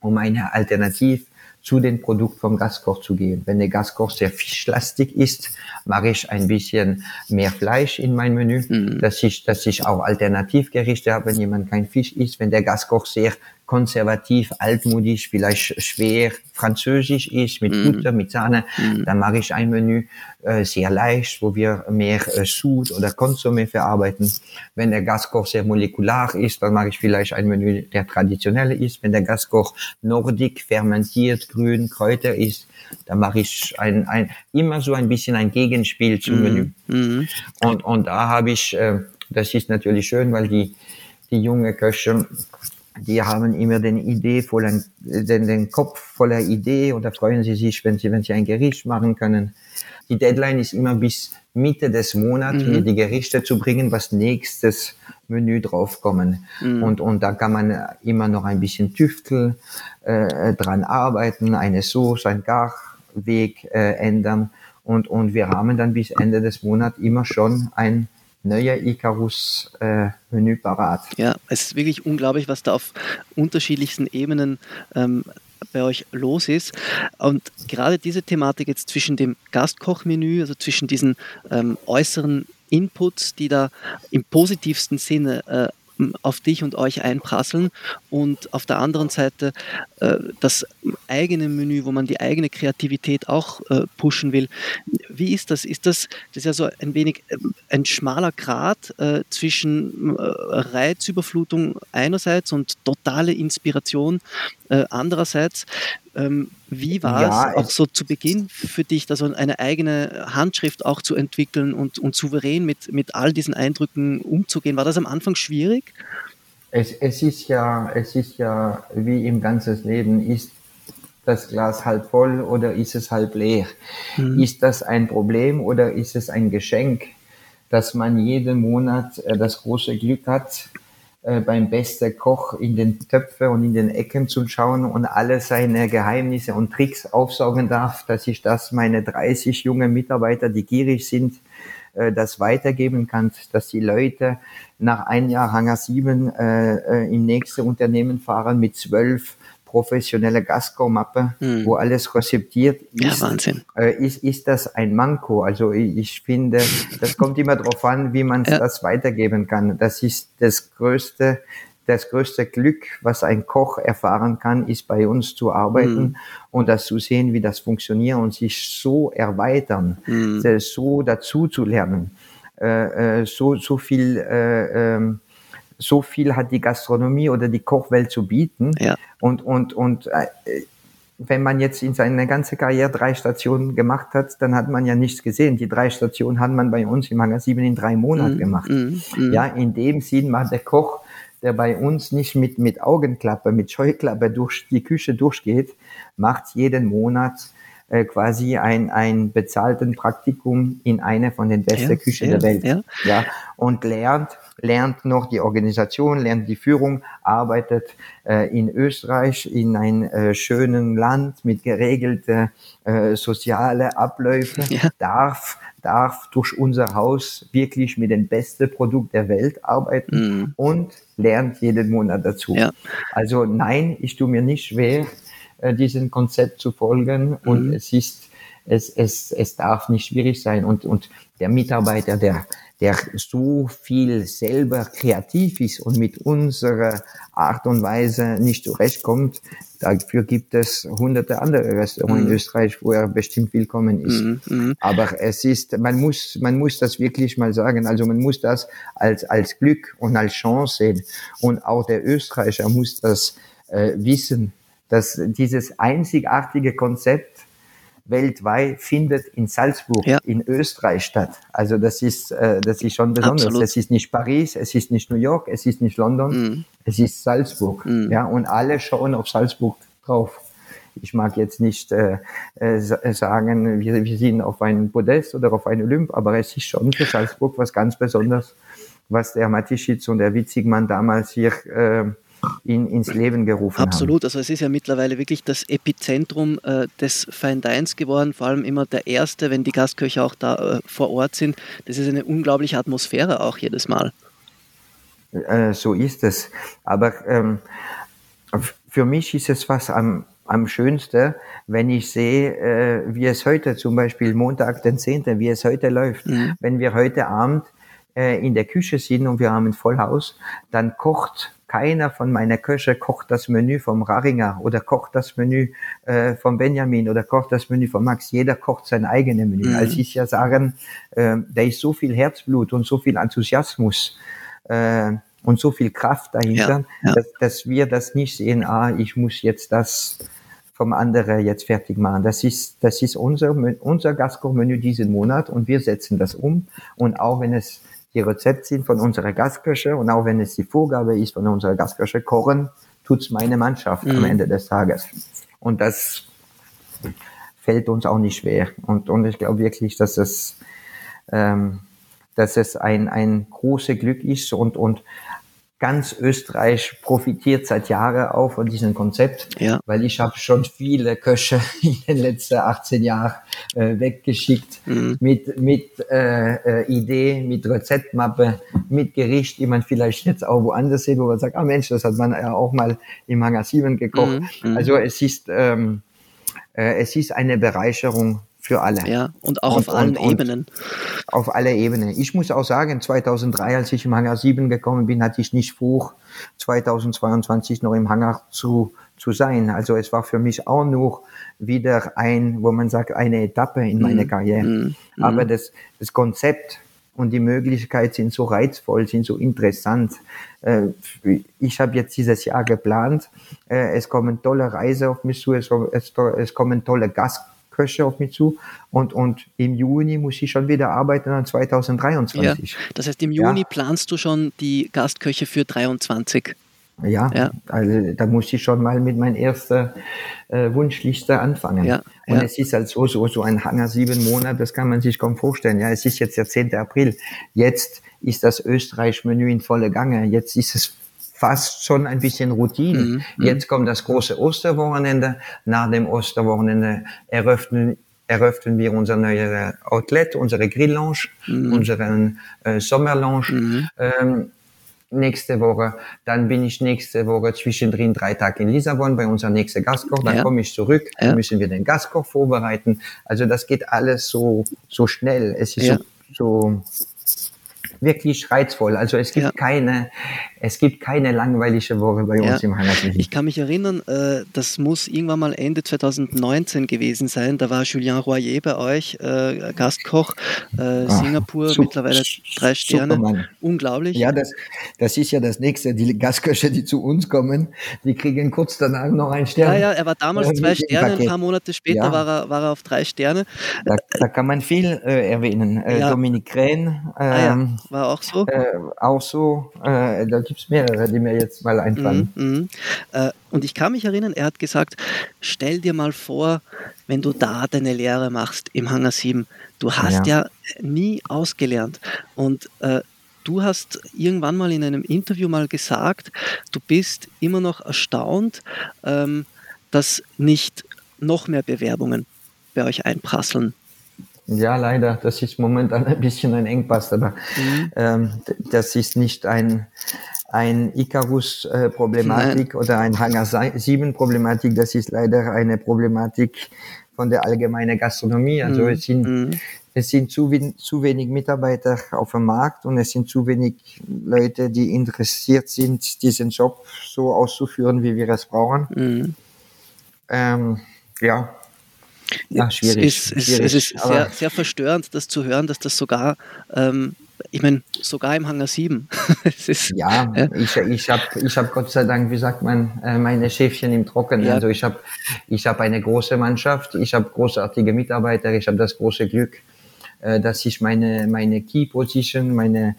um eine Alternative zu den Produkten vom Gastkoch zu gehen. Wenn der Gastkoch sehr fischlastig ist, mache ich ein bisschen mehr Fleisch in mein Menü, mhm. dass ich, dass ich auch Alternativgerichte habe, wenn jemand kein Fisch isst. Wenn der Gastkoch sehr konservativ, altmodisch, vielleicht schwer französisch ist, mit mm. Butter, mit Sahne, mm. dann mache ich ein Menü äh, sehr leicht, wo wir mehr äh, Sud oder Konsumé verarbeiten. Wenn der Gaskoch sehr molekular ist, dann mache ich vielleicht ein Menü, der traditionell ist. Wenn der Gaskoch nordic, fermentiert, grün, Kräuter ist, dann mache ich ein, ein, immer so ein bisschen ein Gegenspiel zum mm. Menü. Mm. Und, und da habe ich, äh, das ist natürlich schön, weil die, die junge Köche die haben immer den Idee voller, den, den Kopf voller Idee und da freuen sie sich, wenn sie, wenn sie ein Gericht machen können. Die Deadline ist immer bis Mitte des Monats, mhm. die Gerichte zu bringen, was nächstes Menü draufkommen. Mhm. Und, und da kann man immer noch ein bisschen tüfteln, äh, dran arbeiten, eine Soße, ein Garweg äh, ändern. Und, und wir haben dann bis Ende des Monats immer schon ein neuer Icarus-Menü äh, parat. Ja, es ist wirklich unglaublich, was da auf unterschiedlichsten Ebenen ähm, bei euch los ist. Und gerade diese Thematik jetzt zwischen dem Gastkochmenü, also zwischen diesen ähm, äußeren Inputs, die da im positivsten Sinne äh, auf dich und euch einprasseln und auf der anderen Seite äh, das eigene Menü, wo man die eigene Kreativität auch äh, pushen will. Wie ist das? Ist das, das ist ja so ein wenig äh, ein schmaler Grad äh, zwischen äh, Reizüberflutung einerseits und totale Inspiration äh, andererseits. Ähm, wie war ja, es auch so zu Beginn für dich, da so eine eigene Handschrift auch zu entwickeln und, und souverän mit, mit all diesen Eindrücken umzugehen? War das am Anfang schwierig? Es, es, ist ja, es ist ja wie im ganzen Leben, ist das Glas halb voll oder ist es halb leer? Mhm. Ist das ein Problem oder ist es ein Geschenk, dass man jeden Monat äh, das große Glück hat, äh, beim besten Koch in den Töpfe und in den Ecken zu schauen und alle seine Geheimnisse und Tricks aufsaugen darf, dass ich das meine 30 junge Mitarbeiter, die gierig sind, äh, das weitergeben kann, dass die Leute nach ein Jahr Hangar 7 äh, äh, im nächsten Unternehmen fahren mit zwölf professionelle Gasco-Mappe, mhm. wo alles rezeptiert ist, ja, Wahnsinn. Äh, ist, ist das ein Manko. Also ich, ich finde, das kommt immer darauf an, wie man ja. das weitergeben kann. Das ist das größte, das größte Glück, was ein Koch erfahren kann, ist bei uns zu arbeiten mhm. und das zu sehen, wie das funktioniert und sich so erweitern, mhm. so dazu zu lernen, äh, äh, so, so viel, äh, ähm, so viel hat die Gastronomie oder die Kochwelt zu bieten. Ja. Und, und, und äh, wenn man jetzt in seiner ganzen Karriere drei Stationen gemacht hat, dann hat man ja nichts gesehen. Die drei Stationen hat man bei uns im Hangar 7 in drei Monaten mm, gemacht. Mm, mm. Ja, in dem Sinn macht der Koch, der bei uns nicht mit, mit Augenklappe, mit Scheuklappe durch die Küche durchgeht, macht jeden Monat äh, quasi ein, ein bezahlten Praktikum in einer von den besten ja, Küchen ja, der Welt. Ja. ja. Und lernt, lernt noch die Organisation, lernt die Führung, arbeitet äh, in Österreich in einem äh, schönen Land mit geregelte äh, soziale Abläufe, ja. darf darf durch unser Haus wirklich mit dem besten Produkt der Welt arbeiten mhm. und lernt jeden Monat dazu. Ja. Also nein, ich tue mir nicht schwer, äh, diesem Konzept zu folgen. Mhm. Und es ist, es, es, es darf nicht schwierig sein. Und, und der Mitarbeiter, der, der so viel selber kreativ ist und mit unserer Art und Weise nicht zurechtkommt, dafür gibt es hunderte andere Restaurants mhm. in Österreich, wo er bestimmt willkommen ist. Mhm. mhm. Aber es ist, man muss, man muss das wirklich mal sagen. Also man muss das als, als Glück und als Chance sehen. Und auch der Österreicher muss das äh, wissen, dass dieses einzigartige Konzept weltweit findet in Salzburg, ja. in Österreich statt. Also das ist, äh, das ist schon besonders. Absolut. Es ist nicht Paris, es ist nicht New York, es ist nicht London, mm. es ist Salzburg. Mm. Ja, und alle schauen auf Salzburg drauf. Ich mag jetzt nicht äh, äh, sagen, wir, wir sind auf einem Podest oder auf einem Olymp, aber es ist schon für Salzburg was ganz Besonderes, was der Matischitz und der Witzigmann damals hier äh, in, ins Leben gerufen Absolut. haben. Absolut, also es ist ja mittlerweile wirklich das Epizentrum äh, des Fine Dines geworden, vor allem immer der erste, wenn die Gastköche auch da äh, vor Ort sind. Das ist eine unglaubliche Atmosphäre auch jedes Mal. Äh, so ist es. Aber ähm, für mich ist es was am, am schönsten, wenn ich sehe, äh, wie es heute zum Beispiel Montag, den 10., wie es heute läuft. Mhm. Wenn wir heute Abend äh, in der Küche sind und wir haben ein Vollhaus, dann kocht keiner von meiner Köche kocht das Menü vom Raringer oder kocht das Menü äh, von Benjamin oder kocht das Menü von Max. Jeder kocht sein eigenes Menü. Mhm. Als ich ja sagen, äh, da ist so viel Herzblut und so viel Enthusiasmus äh, und so viel Kraft dahinter, ja, ja. Dass, dass wir das nicht sehen, ah, ich muss jetzt das vom anderen jetzt fertig machen. Das ist, das ist unser, unser Gastkochmenü diesen Monat und wir setzen das um. Und auch wenn es die Rezept sind von unserer Gastküche und auch wenn es die Vorgabe ist von unserer Gastküche, kochen, tut's meine Mannschaft mhm. am Ende des Tages. Und das fällt uns auch nicht schwer. Und, und ich glaube wirklich, dass es, ähm, dass es ein, ein großes Glück ist und, und ganz Österreich profitiert seit Jahren auch von diesem Konzept, ja. weil ich habe schon viele Köche in den letzten 18 Jahren äh, weggeschickt mhm. mit mit äh, äh, Idee, mit Rezeptmappe, mit Gericht, die man vielleicht jetzt auch woanders sieht, wo man sagt, ah Mensch, das hat man ja auch mal im Magazin gekocht. Mhm. mhm. Also es ist ähm, äh, es ist eine Bereicherung für alle. Ja, und auch und, auf allen und, Ebenen. Auf alle Ebenen. Ich muss auch sagen, 2003, als ich im Hangar 7 gekommen bin, hatte ich nicht vor, 2022 noch im Hangar zu, zu sein. Also es war für mich auch noch wieder ein, wo man sagt, eine Etappe in meiner mhm. Karriere. Mm, mm. Aber das, das Konzept und die Möglichkeiten sind so reizvoll, sind so interessant. Äh, ich habe jetzt dieses Jahr geplant, äh, es kommen tolle Reise auf mich zu, es kommen tolle Gast Köche auf mich zu und, und im Juni muss ich schon wieder arbeiten an 2023. Ja, das heißt, im Juni ja. planst du schon die Gastköche für 23? Ja, ja, also da muss ich schon mal mit meiner ersten äh, Wunschliste anfangen. Ja, und ja. es ist halt so, so, so ein Hanger sieben Monate, das kann man sich kaum vorstellen. Ja, es ist jetzt der 10. April. Jetzt ist das Österreich-Menü in volle Gange. Jetzt ist es fast schon ein bisschen Routine. Mhm, mhm. Jetzt kommt das große Osterwochenende. Nach dem Osterwochenende eröffnen eröffnen wir unser neues Outlet, unsere Grill-Lounge, mhm. unseren äh, Sommerlounge. Mhm. Ähm, nächste Woche. Dann bin ich nächste Woche zwischendrin drei Tage in Lissabon bei unserem nächsten Gastkoch. Dann ja. komme ich zurück. Ja. Dann müssen wir den Gastkoch vorbereiten. Also das geht alles so, so schnell. Es ist ja. so, so wirklich reizvoll. Also es gibt ja. keine, es gibt keine langweilige Woche bei uns ja. im Hangarsieben. Ich kann mich erinnern, äh, das muss irgendwann mal Ende 2019 gewesen sein. Da war Julien Royer bei euch, äh, Gastkoch, äh, Ach, Singapur, super, mittlerweile drei Sterne. Supermann. Unglaublich. Ja, das, das ist ja das Nächste. Die Gastköche, die zu uns kommen, die kriegen kurz danach noch einen Stern. Ja, ja, er war damals zwei Sterne, ein paar Monate später ja. war, er, war er auf drei Sterne. Da, da kann man viel äh, erwähnen. Äh, ja. Dominik Rehn. Ah, ja. Ähm, war auch so. Äh, auch so. Äh, da gibt es mehrere, die mir jetzt mal einfallen. Mhm, mhm. Äh, und ich kann mich erinnern, er hat gesagt, stell dir mal vor, wenn du da deine Lehre machst im Hangar 7. Du hast ja, ja nie ausgelernt. Und äh, du hast irgendwann mal in einem Interview mal gesagt, du bist immer noch erstaunt, ähm, dass nicht noch mehr Bewerbungen bei euch einprasseln. Ja, leider. Das ist momentan ein bisschen ein Engpass, aber mhm. ähm, das ist nicht ein, ein Icarus-Problematik oder ein Hangar 7-Problematik. Das ist leider eine Problematik von der allgemeinen Gastronomie. Also mhm. es sind, mhm. es sind zu, zu wenig Mitarbeiter auf dem Markt und es sind zu wenig Leute, die interessiert sind, diesen Job so auszuführen, wie wir es brauchen. Mhm. Ähm, ja, ja, schwierig. Es ist, schwierig, es ist sehr, sehr, verstörend, das zu hören, dass das sogar, ähm, ich meine, sogar im Hangar 7. ist, ja, ja, ich, ich habe ich hab Gott sei Dank, wie sagt man, äh, meine Schäfchen im Trockenen. Ja. Also ich habe ich hab eine große Mannschaft, ich habe großartige Mitarbeiter, ich habe das große Glück, dass ich meine, meine Key Position, meine,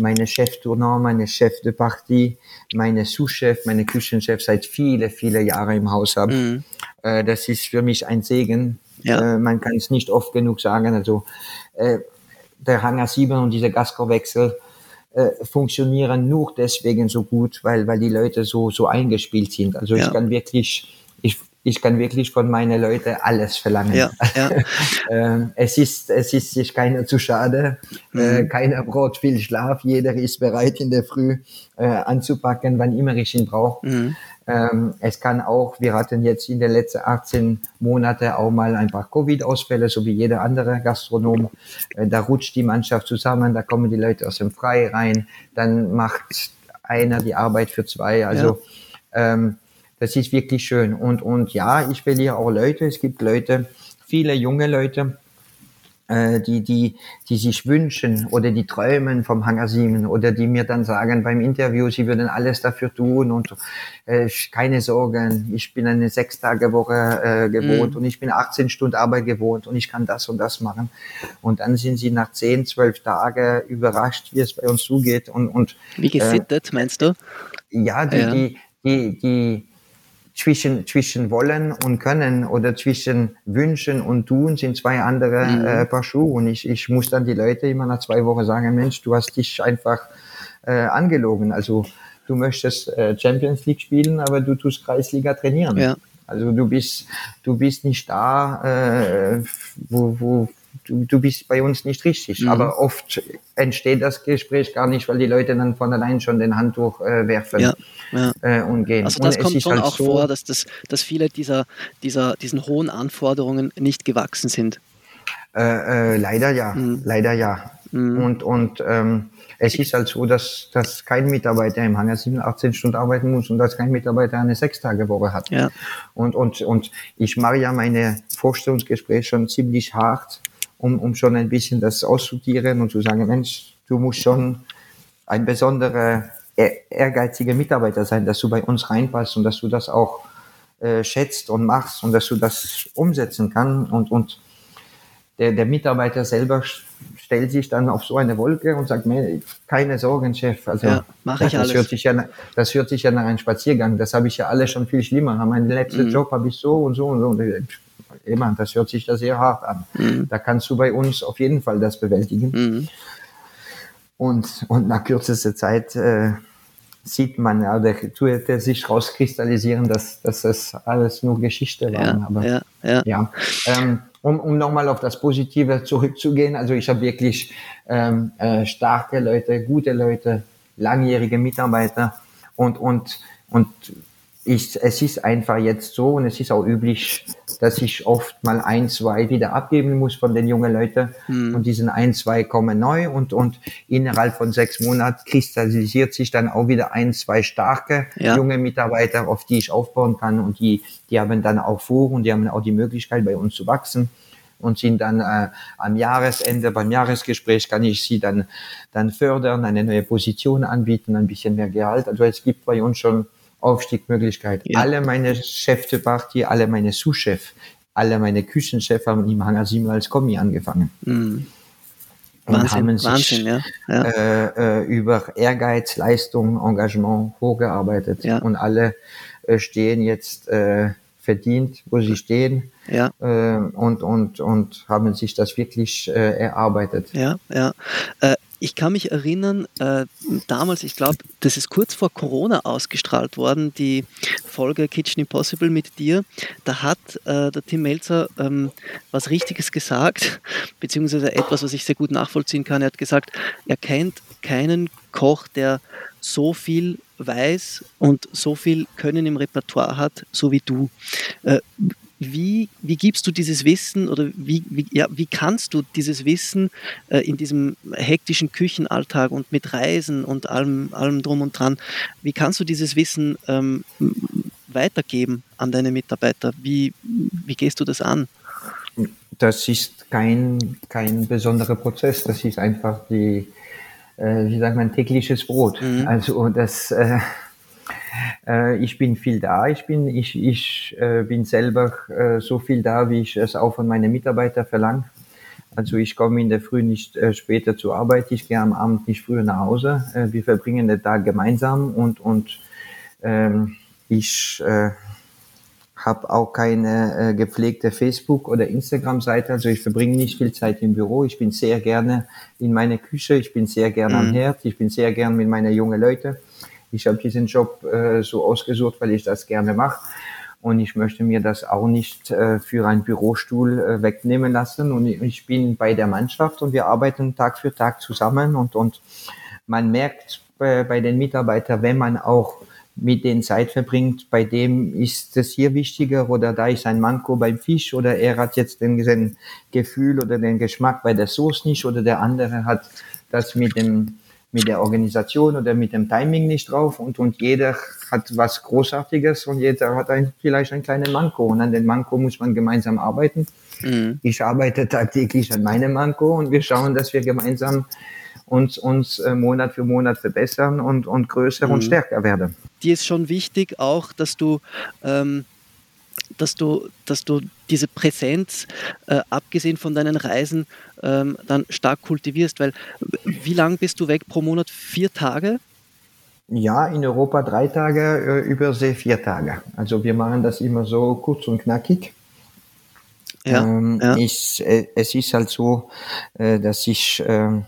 meine Chef Tournant, meine Chef de Partie, meine Sous-Chef, meine Küchenchef seit viele, viele Jahre im Haus habe. Mhm. Äh, das ist für mich ein Segen. Ja. Äh, man kann es nicht oft genug sagen. Also der Hangar 7 und dieser Gaskorwechsel funktionieren nur deswegen so gut, weil, weil die Leute so, so eingespielt sind. Also ja. ich kann wirklich, ich, ich kann wirklich von meinen Leuten alles verlangen. Ja, ja. ähm, es ist, es ist sich keiner zu schade, äh, mhm. äh, keiner braucht viel Schlaf, jeder ist bereit in der Früh äh, anzupacken, wann immer ich ihn brauche. Mhm. Ähm, es kann auch, wir hatten jetzt in den letzten 18 Monaten auch mal ein paar Covid-Ausfälle, so wie jeder andere Gastronom. Äh, da rutscht die Mannschaft zusammen, da kommen die Leute aus dem Frei rein, dann macht einer die Arbeit für zwei. Also ja. ähm, das ist wirklich schön. Und, und ja, ich verliere auch Leute. Es gibt Leute, viele junge Leute, äh, die, die, die sich wünschen oder die träumen vom Hangar 7 oder die mir dann sagen beim Interview, sie würden alles dafür tun und äh, keine Sorgen, ich bin eine Sechs-Tage-Woche äh, gewohnt mm. und ich bin 18 Stunden Arbeit gewohnt und ich kann das und das machen. Und dann sind sie nach 10, 12 Tagen überrascht, wie es bei uns zugeht. Und, und, wie gesittet, äh, meinst du? Ja, die, ja. die, die, die zwischen, zwischen wollen und können oder zwischen wünschen und tun sind zwei andere mhm. äh, Paar Schuhe. Und ich, ich muss dann die Leute immer nach zwei Wochen sagen, Mensch, du hast dich einfach äh, angelogen. Also du möchtest äh, Champions League spielen, aber du tust Kreisliga trainieren. Ja. Also du bist, du bist nicht da, äh, wo, wo, du, du bist bei uns nicht richtig. Mhm. Aber oft entsteht das Gespräch gar nicht, weil die Leute dann von allein schon den Handtuch äh, werfen ja, ja. Äh, und gehen. Also das und kommt schon halt auch so, vor, dass, das, dass viele dieser, dieser, diesen hohen Anforderungen nicht gewachsen sind. Äh, äh leider ja, mhm. leider ja. Mhm. Und, und ähm, es ist halt so, dass, dass kein Mitarbeiter im Hangar 7, 18 Stunden arbeiten muss und dass kein Mitarbeiter eine Sechstagewoche hat. Ja. Und, und, und ich mache ja meine Vorstellungsgespräche schon ziemlich hart um, um schon ein bisschen das auszudieren und zu sagen, Mensch, du musst schon ein besonderer, ehrgeiziger Mitarbeiter sein, dass du bei uns reinpasst und dass du das auch äh, schätzt und machst und dass du das umsetzen kannst und, und der, der Mitarbeiter selber stellt sich dann auf so eine Wolke und sagt, mir, keine Sorgen, Chef. Also ja, mach ich das, alles. Hört sich ja, das hört sich ja nach einem Spaziergang. Das habe ich ja alle schon viel schlimmer. Mein letzten mhm. Job habe ich so und so und so. Und immer, das hört sich da sehr hart an. Mhm. Da kannst du bei uns auf jeden Fall das bewältigen. Mhm. Und, und nach kürzester Zeit äh, sieht man, ja, der tut er sich rauskristallisieren, dass, dass das alles nur Geschichte war. Ja, Aber, ja, ja. ja. Ähm, um, um nochmal auf das Positive zurückzugehen, also ich habe wirklich ähm, äh, starke Leute, gute Leute, langjährige Mitarbeiter und, und, und ich, es ist einfach jetzt so und es ist auch üblich, dass ich oft mal ein, zwei wieder abgeben muss von den jungen Leuten mhm. und diesen ein, zwei kommen neu und, und innerhalb von sechs Monaten kristallisiert sich dann auch wieder ein, zwei starke ja. junge Mitarbeiter, auf die ich aufbauen kann und die, die haben dann auch vor und die haben auch die Möglichkeit bei uns zu wachsen und sind dann äh, am Jahresende, beim Jahresgespräch kann ich sie dann, dann fördern, eine neue Position anbieten, ein bisschen mehr Gehalt. Also es gibt bei uns schon Aufstiegsmöglichkeit. Ja. Alle meine Chefs de Partie, alle meine Sous-Chefs, alle meine Küchenchefs haben im Hangar 7 als Kommi angefangen. Mhm. Und Wahnsinn, haben sich Wahnsinn, ja. Ja. Äh, äh, über Ehrgeiz, Leistung, Engagement hochgearbeitet. Und alle äh, stehen jetzt äh, verdient, wo sie stehen ja. äh, und, und, und haben sich das wirklich äh, erarbeitet. Ja, ja. Äh, ich kann mich erinnern, äh, damals, ich glaube, das ist kurz vor Corona ausgestrahlt worden, die Folge Kitchen Impossible mit dir. Da hat äh, der Tim Melzer ähm, was Richtiges gesagt, beziehungsweise etwas, was ich sehr gut nachvollziehen kann. Er hat gesagt, er kennt keinen Koch, der so viel weiß und so viel Können im Repertoire hat, so wie du. Äh, wie, wie gibst du dieses Wissen oder wie, wie, ja, wie kannst du dieses Wissen äh, in diesem hektischen Küchenalltag und mit Reisen und allem, allem drum und dran, wie kannst du dieses Wissen ähm, weitergeben an deine Mitarbeiter? Wie, wie gehst du das an? Das ist kein, kein besonderer Prozess, das ist einfach die, äh, wie sagt man, tägliches Brot. Mhm. Also das äh, äh, ich bin viel da. Ich bin, ich, ich äh, bin selber äh, so viel da, wie ich es auch von meinen Mitarbeitern verlange. Also ich komme in der Früh nicht äh, später zur Arbeit, ich gehe am Abend nicht früher nach Hause. Äh, wir verbringen den Tag gemeinsam und, und ähm, ich äh, habe auch keine äh, gepflegte Facebook- oder Instagram-Seite. Also ich verbringe nicht viel Zeit im Büro. Ich bin sehr gerne in meiner Küche, ich bin sehr gerne mhm. am Herd, ich bin sehr gerne mit meinen jungen Leuten. Ich habe diesen Job äh, so ausgesucht, weil ich das gerne mache. Und ich möchte mir das auch nicht äh, für einen Bürostuhl äh, wegnehmen lassen. Und ich bin bei der Mannschaft und wir arbeiten Tag für Tag zusammen. Und, und man merkt bei, bei den Mitarbeitern, wenn man auch mit denen Zeit verbringt, bei dem ist das hier wichtiger oder da ist ein Manko beim Fisch oder er hat jetzt den, den Gefühl oder den Geschmack bei der Soße nicht oder der andere hat das mit dem mit der Organisation oder mit dem Timing nicht drauf und, und jeder hat was Großartiges und jeder hat ein, vielleicht einen kleinen Manko und an den Manko muss man gemeinsam arbeiten. Mhm. Ich arbeite tagtäglich an meinem Manko und wir schauen, dass wir gemeinsam uns, uns äh, Monat für Monat verbessern und, und größer mhm. und stärker werden. Dir ist schon wichtig auch, dass du ähm, dass du, dass du diese Präsenz, äh, abgesehen von deinen Reisen, ähm, dann stark kultivierst. Weil wie lange bist du weg pro Monat? Vier Tage? Ja, in Europa drei Tage, äh, Übersee vier Tage. Also wir machen das immer so kurz und knackig. Ja, ähm, ja. Ich, äh, es ist halt so, äh, dass ich ähm,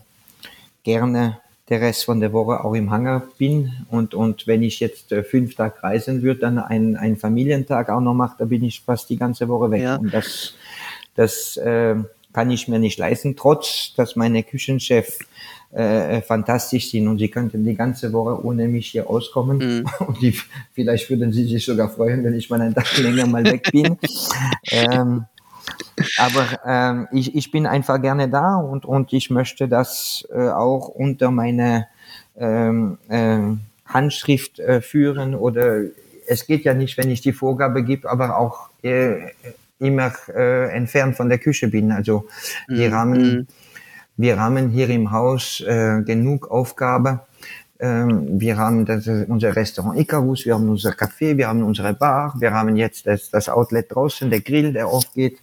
gerne der Rest von der Woche auch im Hangar bin. Und, und wenn ich jetzt äh, fünf Tage reisen würde, dann einen, einen Familientag auch noch mache, da bin ich fast die ganze Woche weg. Ja. Und das, das äh, kann ich mir nicht leisten, trotz dass meine Küchenchef äh, fantastisch sind und sie könnten die ganze Woche ohne mich hier auskommen. Mhm. Und die, vielleicht würden sie sich sogar freuen, wenn ich mal einen Tag länger mal weg bin. ähm, aber ähm, ich, ich bin einfach gerne da und, und ich möchte das äh, auch unter meine ähm, äh, Handschrift äh, führen oder es geht ja nicht, wenn ich die Vorgabe gebe, aber auch äh, immer äh, entfernt von der Küche bin. Also wir mhm. haben wir haben hier im Haus äh, genug Aufgabe. Ähm, wir haben das, unser Restaurant Icarus, wir haben unser Café, wir haben unsere Bar, wir haben jetzt das, das Outlet draußen, der Grill, der aufgeht.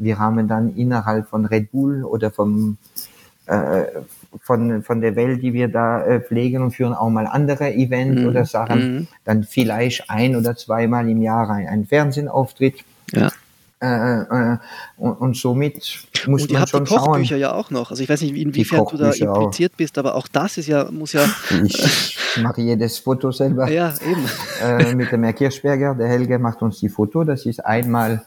Wir haben dann innerhalb von Red Bull oder vom, äh, von, von der Welt, die wir da äh, pflegen und führen auch mal andere Events mhm. oder Sachen, mhm. dann vielleicht ein oder zweimal im Jahr ein, ein Fernsehauftritt. Ja. Äh, äh, und, und, somit muss und man schon die Kochbücher ja auch noch. Also ich weiß nicht, inwiefern du da impliziert auch. bist, aber auch das ist ja, muss ja. Ich mache jedes Foto selber. Ja, eben. Äh, mit dem Herr Kirschberger, der Helge macht uns die Foto. Das ist einmal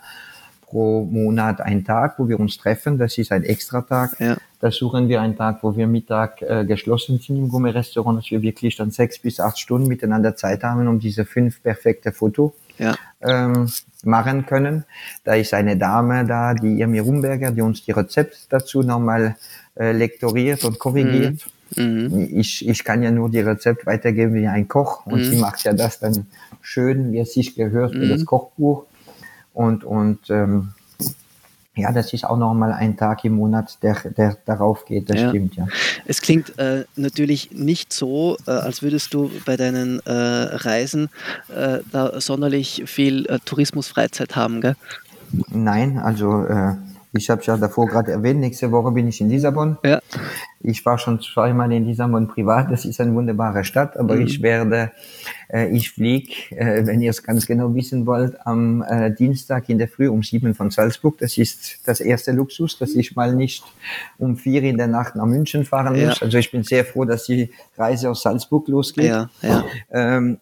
pro Monat einen Tag, wo wir uns treffen. Das ist ein Extratag. Ja. Da suchen wir einen Tag, wo wir Mittag äh, geschlossen sind im Gourmet-Restaurant, dass wir wirklich dann sechs bis acht Stunden miteinander Zeit haben, um diese fünf perfekte Foto ja. ähm, machen können. Da ist eine Dame da, die Irmi Rumberger, die uns die Rezepte dazu nochmal äh, lektoriert und korrigiert. Mhm. mhm. Ich, ich kann ja nur die Rezept weitergeben wie ein Koch und mhm. sie macht ja das dann schön, wie es sich gehört, für das mhm. Kochbuch. Und, und ähm, ja, das ist auch nochmal ein Tag im Monat, der, der darauf geht, das ja. stimmt, ja. Es klingt äh, natürlich nicht so, äh, als würdest du bei deinen äh, Reisen äh, da sonderlich viel äh, Tourismus-Freizeit haben, gell? Nein, also äh, ich habe ja davor gerade erwähnt, nächste Woche bin ich in Lissabon. Ja. Ich war schon zweimal in Lissabon privat, das ist eine wunderbare Stadt, aber mhm. ich werde, äh, ich fliege, äh, wenn ihr es ganz genau wissen wollt, am äh, Dienstag in der Früh um sieben von Salzburg. Das ist das erste Luxus, dass ich mal nicht um vier in der Nacht nach München fahren muss. Ja. Also ich bin sehr froh, dass die Reise aus Salzburg losgeht. Ja, ja. Ähm,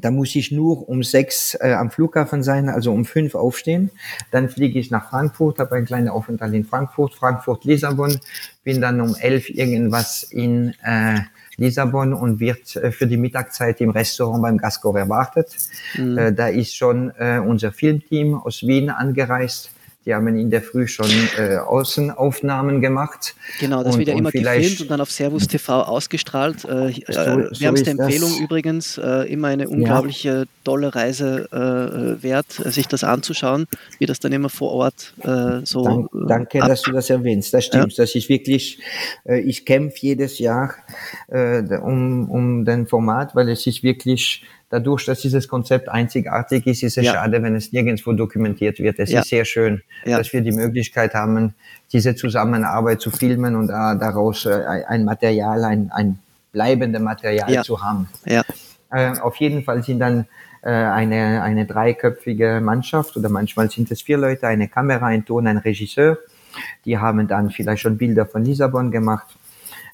da muss ich nur um sechs äh, am Flughafen sein, also um fünf aufstehen. Dann fliege ich nach Frankfurt, habe einen kleinen Aufenthalt in Frankfurt, Frankfurt, Lissabon, bin dann um elf irgendwas in äh, Lissabon und wird äh, für die Mittagszeit im Restaurant beim Gasco erwartet. Mhm. Äh, da ist schon äh, unser Filmteam aus Wien angereist die haben in der Früh schon äh, Außenaufnahmen gemacht. Genau, das und, wird ja immer gefilmt und dann auf Servus TV ausgestrahlt. Äh, so, äh, so wärmste Empfehlung das. übrigens, äh, immer eine unglaubliche ja. tolle Reise äh, wert, sich das anzuschauen, wie das dann immer vor Ort so. Dank, danke, dass du das erwähnst. Das stimmt. Ja. Das ist wirklich, ich kämpfe jedes Jahr um, um den Format, weil es ist wirklich dadurch, dass dieses Konzept einzigartig ist, ist es ja. schade, wenn es nirgendwo dokumentiert wird. Es ja. ist sehr schön, ja. dass wir die Möglichkeit haben, diese Zusammenarbeit zu filmen und äh, daraus äh, ein Material, ein, ein bleibendes Material zu haben. Äh, auf jeden Fall sind dann äh, eine, eine dreiköpfige Mannschaft oder manchmal sind es vier Leute, eine Kamera, ein Ton, ein Regisseur. Die haben dann vielleicht schon Bilder von Lissabon gemacht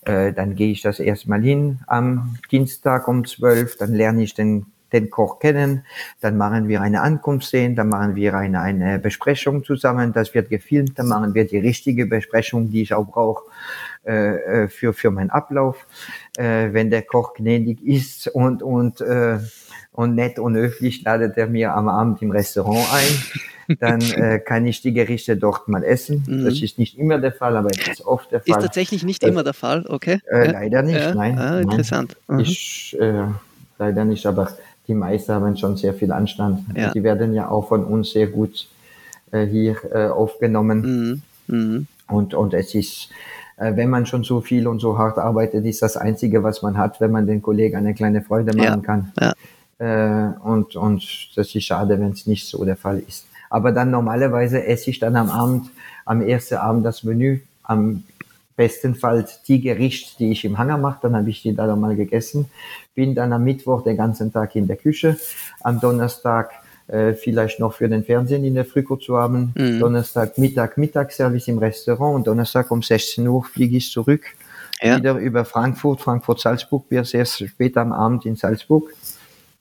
äh, dann gehe ich das erstmal hin am Dienstag um zwölf, dann lerne ich den den Koch kennen, dann machen wir eine Ankunftsszene, dann machen wir eine, eine Besprechung zusammen, das wird gefilmt, dann machen wir die richtige Besprechung, die ich auch brauche äh, äh für, für meinen Ablauf. Äh, wenn der Koch gnädig ist und, und, äh, und nett und höflich, ladet er mir am Abend im Restaurant ein dann äh, kann ich die Gerichte dort mal essen. Mhm. Das ist nicht immer der Fall, aber es ist oft der Fall. Ist tatsächlich nicht das, immer der Fall, okay? Äh, leider nicht, ja. nein. Ah, interessant. Nein. Mhm. Ich, äh, leider nicht, aber die meisten haben schon sehr viel Anstand. Ja. Die werden ja auch von uns sehr gut äh, hier äh, aufgenommen. Mhm. Mhm. Und, und es ist, äh, wenn man schon so viel und so hart arbeitet, ist das Einzige, was man hat, wenn man den Kollegen eine kleine Freude machen ja. kann. Ja. Und, und das ist schade, wenn es nicht so der Fall ist. Aber dann normalerweise esse ich dann am Abend, am ersten Abend das Menü, am bestenfalls die Gerichte, die ich im Hangar mache, dann habe ich die da mal gegessen. Bin dann am Mittwoch den ganzen Tag in der Küche, am Donnerstag äh, vielleicht noch für den Fernsehen in der Früh zu haben, mhm. Donnerstag Mittag Mittagsservice im Restaurant und Donnerstag um 16 Uhr fliege ich zurück, ja. wieder über Frankfurt, Frankfurt-Salzburg, bis erst später am Abend in Salzburg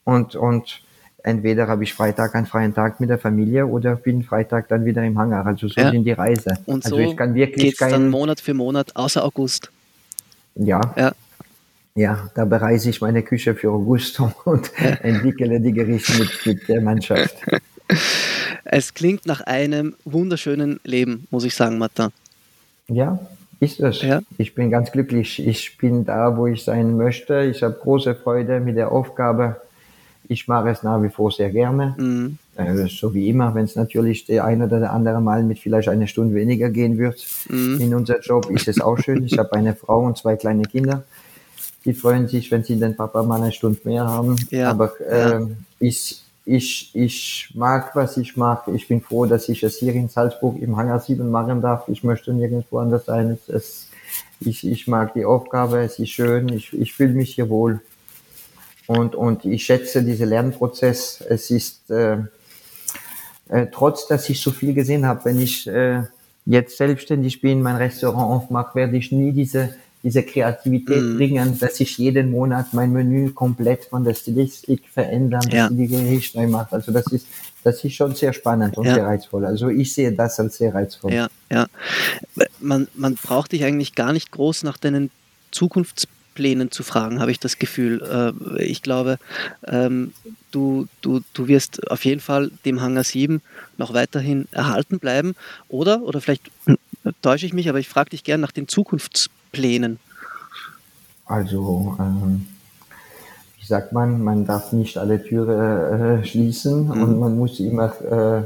und, und entweder habe ich Freitag einen freien Tag mit der Familie oder bin Freitag dann wieder im Hangar. Also so ja. sind die Reise. Und also so ich kann wirklich geht's kein, dann Monat für Monat, außer August. Ja. Ja. Ja, da bereise ich meine Küche für August und ja. entwickle die Gerichte mit, mit der Mannschaft. Es klingt nach einem wunderschönen Leben, muss ich sagen, Martin. Ja, ist es. Ja. Ich bin ganz glücklich. Ich bin da, wo ich sein möchte. Ich habe große Freude mit der Aufgabe ich mache es nach wie vor sehr gerne. Mhm. Äh, so wie immer, wenn es natürlich der ein oder der andere Mal mit vielleicht eine Stunde weniger gehen wird mhm. in unser Job, ist es auch schön. Ich habe eine Frau und zwei kleine Kinder. Die freuen sich, wenn sie den Papa mal eine Stunde mehr haben. Ja. Aber äh, ja. ich, ich, ich mag, was ich mache. Ich bin froh, dass ich es hier in Salzburg im Hangar 7 machen darf. Ich möchte nirgendwo anders sein. Es, ich, ich mag die Aufgabe, es ist schön, ich, ich fühle mich hier wohl. Und, und ich schätze diesen Lernprozess. Es ist, äh, äh, trotz dass ich so viel gesehen habe, wenn ich äh, jetzt selbstständig bin, mein Restaurant aufmache, werde ich nie diese diese Kreativität mm. bringen, dass ich jeden Monat mein Menü komplett von der Stilistik verändern, ja. die Gerichte neu mache. Also das ist, das ist schon sehr spannend und ja. sehr reizvoll. Also ich sehe das als sehr reizvoll. Ja, ja. Man, man braucht dich eigentlich gar nicht groß nach deinen Zukunfts Plänen zu fragen, habe ich das Gefühl. Äh, ich glaube, ähm, du, du, du wirst auf jeden Fall dem Hangar 7 noch weiterhin erhalten bleiben. Oder, oder vielleicht täusche ich mich, aber ich frage dich gern nach den Zukunftsplänen. Also, ähm, wie sagt man, man darf nicht alle Türen äh, schließen mhm. und man muss immer äh,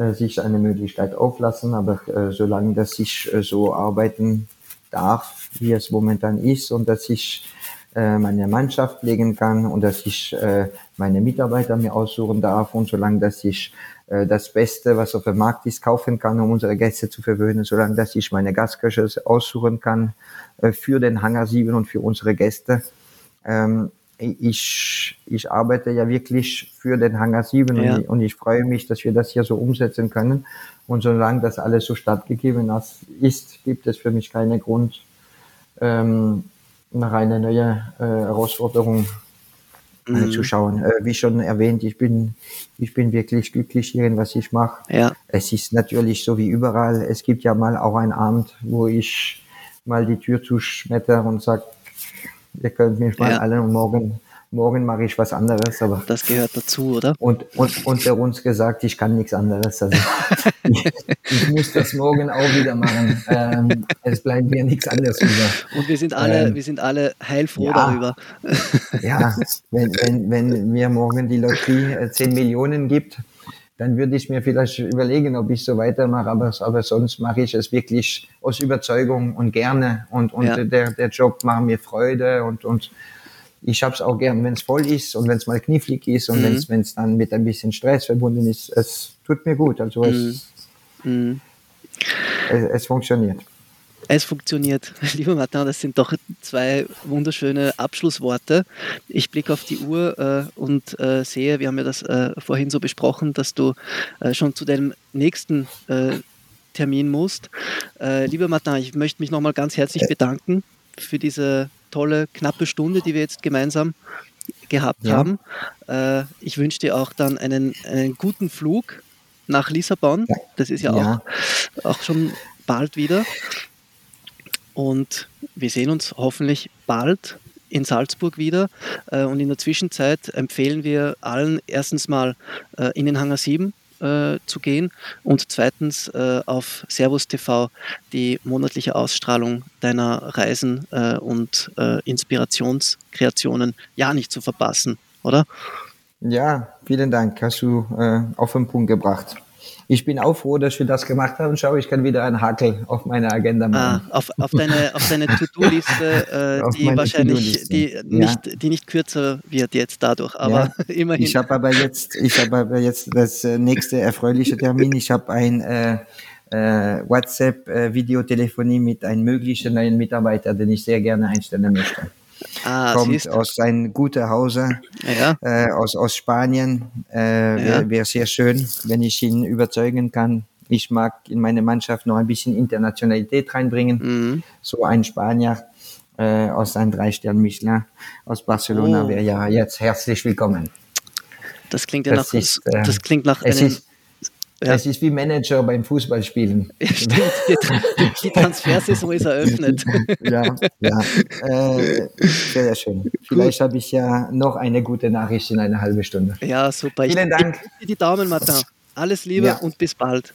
äh, sich eine Möglichkeit auflassen, aber äh, solange das sich äh, so arbeiten darf, wie es momentan ist und dass ich äh, meine Mannschaft pflegen kann und dass ich äh, meine Mitarbeiter mir aussuchen darf und solange dass ich äh, das Beste, was auf dem Markt ist, kaufen kann, um unsere Gäste zu verwöhnen, solange dass ich meine Gastköche aussuchen kann äh, für den Hangar 7 und für unsere Gäste. Ähm, ich, ich arbeite ja wirklich für den Hangar 7 ja. und, ich, und, ich freue mich, dass wir das hier so umsetzen können. Und solange das alles so stattgegeben ist, gibt es für mich keinen Grund, ähm, nach einer neuen äh, Herausforderung mhm. zu schauen. Äh, wie schon erwähnt, ich bin, ich bin wirklich glücklich hier in was ich mache. Ja. Es ist natürlich so wie überall. Es gibt ja mal auch einen Abend, wo ich mal die Tür zuschmetter und sage, ihr könnt mich mal ja. alle und morgen morgen mache ich was anderes. Aber das gehört dazu, oder? Und, und unter uns gesagt, ich kann nichts anderes. Also ich, ich, muss das morgen auch wieder machen. Ähm, es bleibt mir nichts anderes über. Und wir sind alle, ähm, wir sind alle heilfroh ja, darüber. Ja, wenn, wenn, wenn mir morgen die Lotterie 10 äh, Millionen gibt, dann würde ich mir vielleicht überlegen, ob ich so weitermache, aber, aber sonst mache ich es wirklich aus Überzeugung und gerne und, und ja. der, der Job macht mir Freude und, und ich habe es auch gern, wenn es voll ist und wenn es mal knifflig ist und mhm. wenn es dann mit ein bisschen Stress verbunden ist. Es tut mir gut. Also es, mhm. mhm. es, es funktioniert. Es funktioniert. Lieber Martin, das sind doch zwei wunderschöne Abschlussworte. Ich blicke auf die Uhr äh, und äh, sehe, wir haben ja das äh, vorhin so besprochen, dass du äh, schon zu deinem nächsten äh, Termin musst. Äh, lieber Martin, ich möchte mich nochmal ganz herzlich bedanken für diese tolle, knappe Stunde, die wir jetzt gemeinsam gehabt ja. haben. Ich wünsche dir auch dann einen, einen guten Flug nach Lissabon. Ja. Das ist ja, ja, Auch, auch schon bald wieder. Und wir sehen uns hoffentlich bald in Salzburg wieder. Äh, und in der Zwischenzeit empfehlen wir allen erstens mal äh, in den Hangar 7 äh, zu gehen und zweitens auf Servus TV die monatliche Ausstrahlung deiner Reisen und Inspirationskreationen ja nicht zu verpassen, oder? Ja, vielen Dank. Hast du auf den Punkt gebracht ich bin auch froh, dass wir das gemacht haben. Schau, ich kann wieder einen Hakel auf meine Agenda machen. Ah, auf, auf deine, auf deine To-Do-Liste, äh, die wahrscheinlich die nicht, ja. die nicht kürzer wird jetzt dadurch, aber ja. immerhin. Ich habe aber jetzt, ich habe aber jetzt das äh, nächste erfreuliche Termin. Ich habe ein äh, äh, WhatsApp-Videotelefonie äh, mit einem möglichen neuen Mitarbeiter, den ich sehr gerne einstellen möchte. Ah, kommt siehst. aus seinem guten Hause, ja. äh, aus, aus Spanien. Äh, Wäre wär sehr schön, wenn ich ihn überzeugen kann. Ich mag in meine Mannschaft noch ein bisschen Internationalität reinbringen. Mhm. So ein Spanier äh, aus einem Drei-Stern-Michelin aus Barcelona oh. wäre ja jetzt herzlich willkommen. Das klingt ja das nach, ist, das klingt nach einem, ist, ja. Es ist wie Manager beim Fußballspielen. Ja, stimmt. Die, Transfersaison ist eröffnet. Ja, ja. Äh, sehr schön. Vielleicht habe ich ja noch eine gute Nachricht in einer halben Stunde. Ja, super. Vielen ich, Dank. Ich, die Daumen, Martin. Alles Liebe ja. und bis bald.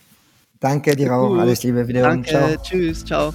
Danke dir auch. Alles Liebe. Wieder Danke. Ciao. Tschüss. Ciao.